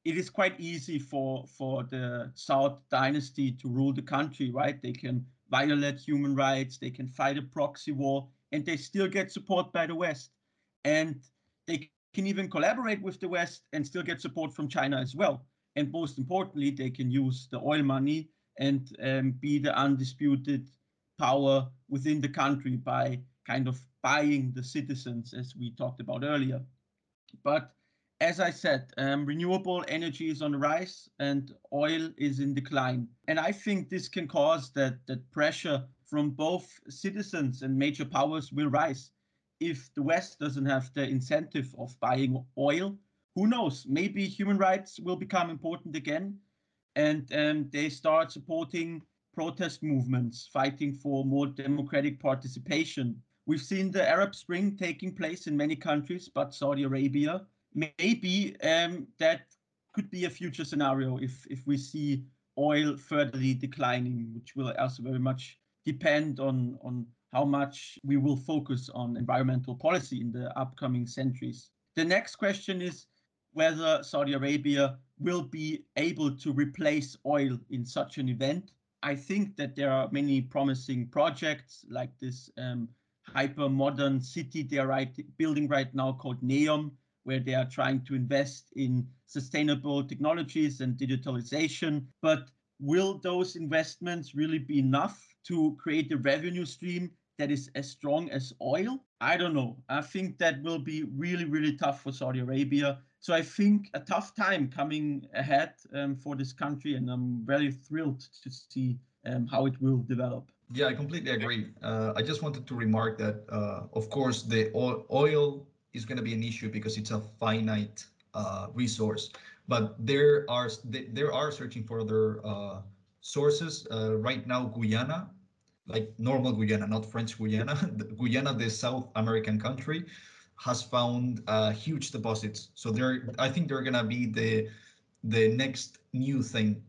it is quite easy for for the Saud dynasty to rule the country, right? They can violate human rights, they can fight a proxy war, and they still get support by the West. And they can even collaborate with the West and still get support from China as well. And most importantly, they can use the oil money and um, be the undisputed power within the country by kind of buying the citizens, as we talked about earlier. But as I said, um, renewable energy is on the rise and oil is in decline. And I think this can cause that, that pressure from both citizens and major powers will rise. If the West doesn't have the incentive of buying oil, who knows? Maybe human rights will become important again and um, they start supporting protest movements, fighting for more democratic participation. We've seen the Arab Spring taking place in many countries, but Saudi Arabia maybe um, that could be a future scenario if if we see oil furtherly declining, which will also very much depend on on how much we will focus on environmental policy in the upcoming centuries. The next question is whether Saudi Arabia will be able to replace oil in such an event. I think that there are many promising projects like this um, hyper modern city they are right, building right now called NEOM, where they are trying to invest in sustainable technologies and digitalization. But will those investments really be enough to create a revenue stream that is as strong as oil? I don't know. I think that will be really, really tough for Saudi Arabia. So I think a tough time coming ahead um, for this country, and I'm very thrilled to see um, how it will develop. Yeah, I completely agree. Uh, I just wanted to remark that, uh, of course, the oil is going to be an issue because it's a finite uh, resource, but there are there are searching for other uh, sources uh, right now. Guyana, like normal Guyana, not French Guyana, *laughs* Guyana, the South American country, has found uh, huge deposits. So they're, I think they're gonna be the the next new thing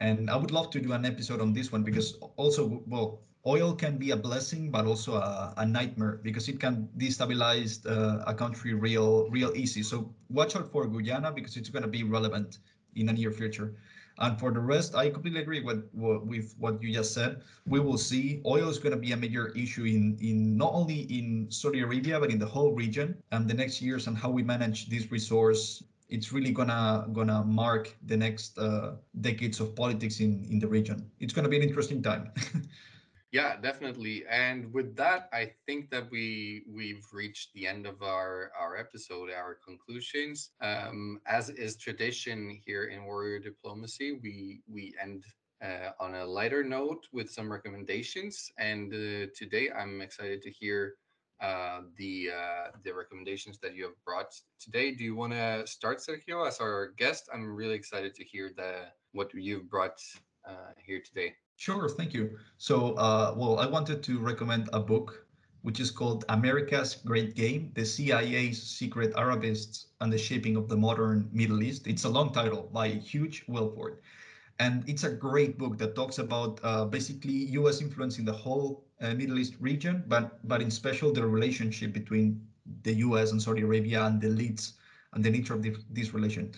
and I would love to do an episode on this one because also, well, oil can be a blessing, but also a, a nightmare because it can destabilize uh, a country real, real easy. So watch out for Guyana because it's going to be relevant in the near future. And for the rest, I completely agree with, with what you just said. We will see oil is going to be a major issue in, in not only in Saudi Arabia, but in the whole region and the next years and how we manage this resource it's really gonna gonna mark the next uh, decades of politics in in the region. It's gonna be an interesting time. *laughs* yeah, definitely. And with that, I think that we we've reached the end of our our episode, our conclusions. Um, as is tradition here in Warrior Diplomacy, we we end uh, on a lighter note with some recommendations. And uh, today, I'm excited to hear uh, the uh, the recommendations that you have brought today. Do you want to start, Sergio, as our guest? I'm really excited to hear the what you've brought uh, here today. Sure, thank you. So, uh, well, I wanted to recommend a book which is called America's Great Game: The CIA's Secret Arabists and the Shaping of the Modern Middle East. It's a long title by Hugh Wilford. And it's a great book that talks about uh, basically U.S. influence in the whole uh, Middle East region, but but in special the relationship between the U.S. and Saudi Arabia and the elites and the nature of the, this relation.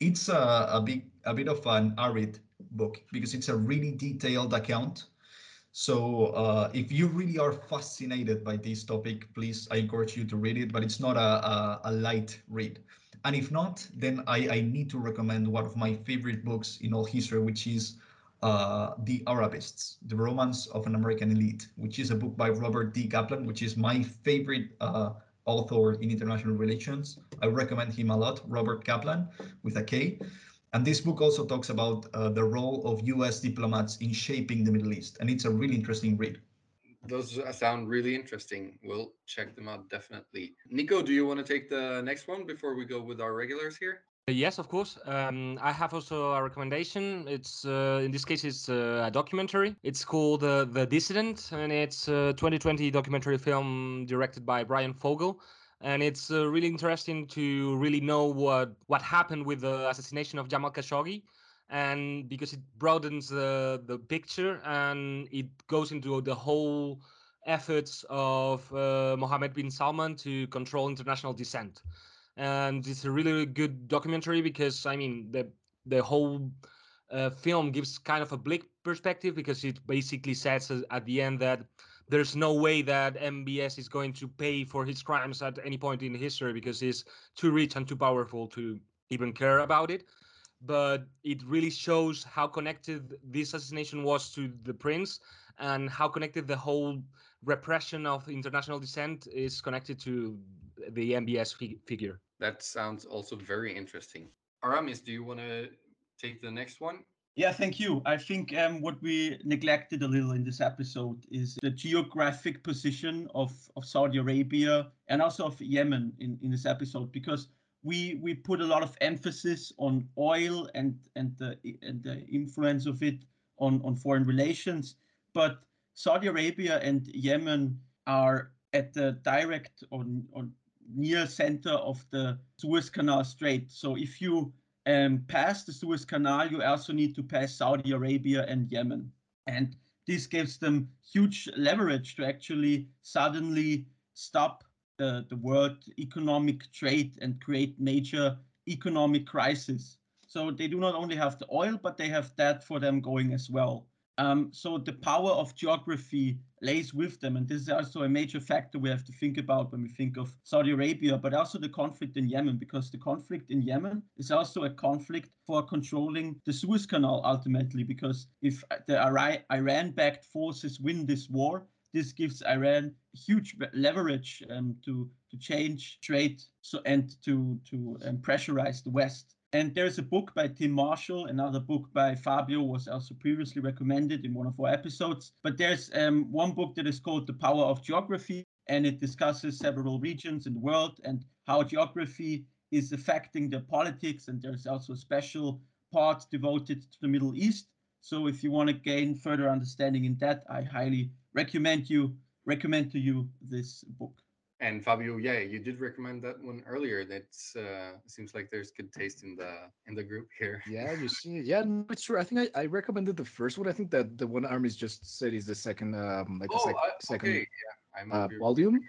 It's a, a big a bit of an arid book because it's a really detailed account. So uh, if you really are fascinated by this topic, please I encourage you to read it. But it's not a, a, a light read. And if not, then I, I need to recommend one of my favorite books in all history, which is uh, The Arabists, The Romance of an American Elite, which is a book by Robert D. Kaplan, which is my favorite uh, author in international relations. I recommend him a lot, Robert Kaplan with a K. And this book also talks about uh, the role of US diplomats in shaping the Middle East. And it's a really interesting read those sound really interesting. We'll check them out definitely. Nico, do you want to take the next one before we go with our regulars here? Yes, of course. Um, I have also a recommendation. It's uh, in this case, it's uh, a documentary. It's called uh, The Dissident, and it's a 2020 documentary film directed by Bryan Fogel. And it's uh, really interesting to really know what what happened with the assassination of Jamal Khashoggi and because it broadens the the picture and it goes into the whole efforts of uh, Mohammed bin Salman to control international dissent. And it's a really good documentary because I mean the the whole uh, film gives kind of a bleak perspective because it basically says at the end that there's no way that MBS is going to pay for his crimes at any point in history because he's too rich and too powerful to even care about it but it really shows how connected this assassination was to the prince and how connected the whole repression of international dissent is connected to the MBS fi- figure. That sounds also very interesting. Aramis, do you want to take the next one? Yeah, thank you. I think um, what we neglected a little in this episode is the geographic position of, of Saudi Arabia and also of Yemen in, in this episode, because we we put a lot of emphasis on oil and and the and the influence of it on on foreign relations but Saudi Arabia and Yemen are at the direct or, or near center of the Suez Canal Strait so if you um, pass the Suez Canal you also need to pass Saudi Arabia and Yemen and this gives them huge leverage to actually suddenly stop the, the world economic trade and create major economic crisis. So they do not only have the oil, but they have that for them going as well. Um, so the power of geography lays with them. And this is also a major factor we have to think about when we think of Saudi Arabia, but also the conflict in Yemen, because the conflict in Yemen is also a conflict for controlling the Suez Canal ultimately. Because if the Iran backed forces win this war, this gives Iran huge leverage um, to to change trade so and to to um, pressurize the West. And there's a book by Tim Marshall, another book by Fabio was also previously recommended in one of our episodes. But there's um, one book that is called The Power of Geography, and it discusses several regions in the world and how geography is affecting the politics. And there's also a special part devoted to the Middle East. So if you want to gain further understanding in that, I highly recommend you recommend to you this book. And Fabio, yeah, you did recommend that one earlier. That uh, seems like there's good taste in the in the group here. Yeah, you see, yeah, no, it's true. I think I, I recommended the first one. I think that the one Armis just said is the second, um, like Oh, the sec- I- second okay, yeah, I'm uh, volume.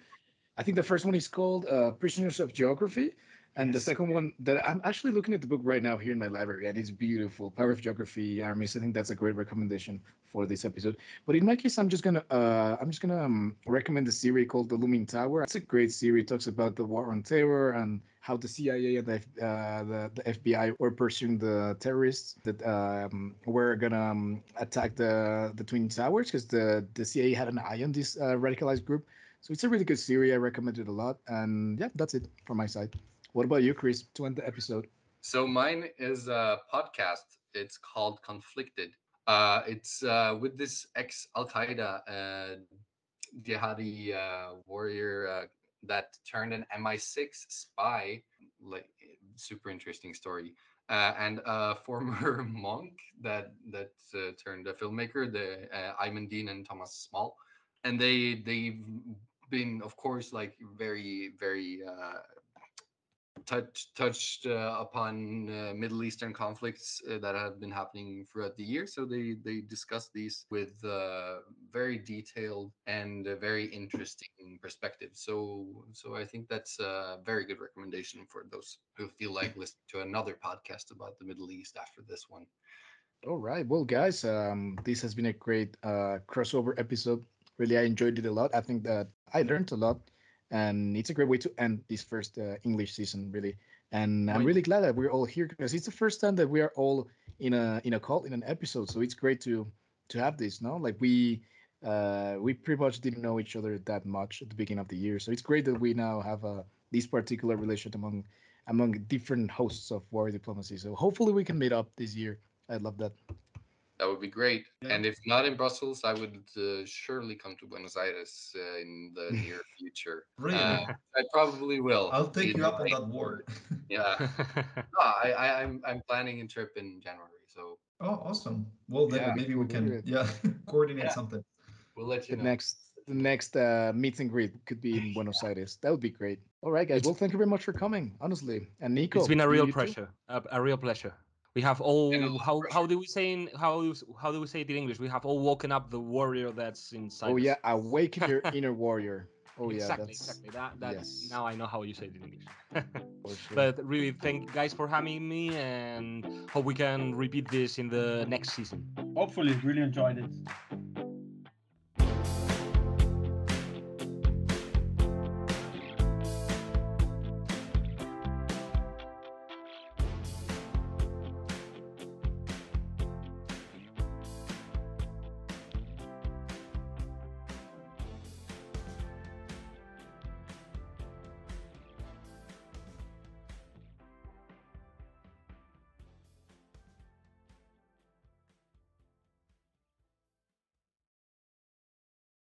I think the first one is called uh, Prisoners of Geography, and the second one that I'm actually looking at the book right now here in my library, and it's beautiful. Power of Geography, Armis. I think that's a great recommendation for this episode. But in my case, I'm just gonna uh, I'm just gonna um, recommend the series called The Looming Tower. It's a great series. It talks about the war on terror and how the CIA and the uh, the, the FBI were pursuing the terrorists that um, were gonna um, attack the the twin towers because the the CIA had an eye on this uh, radicalized group. So it's a really good series. I recommend it a lot. And yeah, that's it from my side. What about you, Chris, to end the episode? So mine is a podcast. It's called Conflicted. Uh, it's uh, with this ex Al Qaeda uh, jihadi uh, warrior uh, that turned an MI6 spy. Like super interesting story. Uh, and a *laughs* former monk that that uh, turned a filmmaker, the uh, Aimen Dean and Thomas Small, and they they've been, of course, like very very uh, touch, touched uh, upon uh, Middle Eastern conflicts uh, that have been happening throughout the year. So they they discuss these with very detailed and very interesting perspectives. So so I think that's a very good recommendation for those who feel like listening to another podcast about the Middle East after this one. All right. Well, guys, um, this has been a great uh, crossover episode. Really, I enjoyed it a lot. I think that I learned a lot, and it's a great way to end this first uh, English season, really. And I'm really glad that we're all here because it's the first time that we are all in a in a call in an episode. So it's great to to have this. No, like we uh, we pretty much didn't know each other that much at the beginning of the year. So it's great that we now have uh, this particular relationship among among different hosts of war diplomacy. So hopefully we can meet up this year. I'd love that. That would be great. Yeah. And if not in Brussels, I would uh, surely come to Buenos Aires uh, in the *laughs* near future. Really? Uh, I probably will. I'll take you up on that war. *laughs* Yeah. *laughs* No, I, I, I'm I'm planning a trip in January, so Oh, awesome. Well, then Yeah, maybe we can yeah coordinate Yeah. something. we'll let the you know. next the next uh, meet and greet could be in Buenos Aires. That would be great. All right, guys. It's- well, thank you very much for coming. Honestly, and Nico, it's been a real pleasure. A, a real pleasure. We have all And a lot of how how do we say in how do we- how do we say it in English? We have all woken up the warrior that's inside. Oh us. yeah, awaken your *laughs* inner warrior. Oh yeah, exactly, that's exactly. That that's yes. now I know how you say it in English. *laughs* sure. but really, thank you guys for having me, and hope we can repeat this in the next season. Hopefully, you really enjoyed it.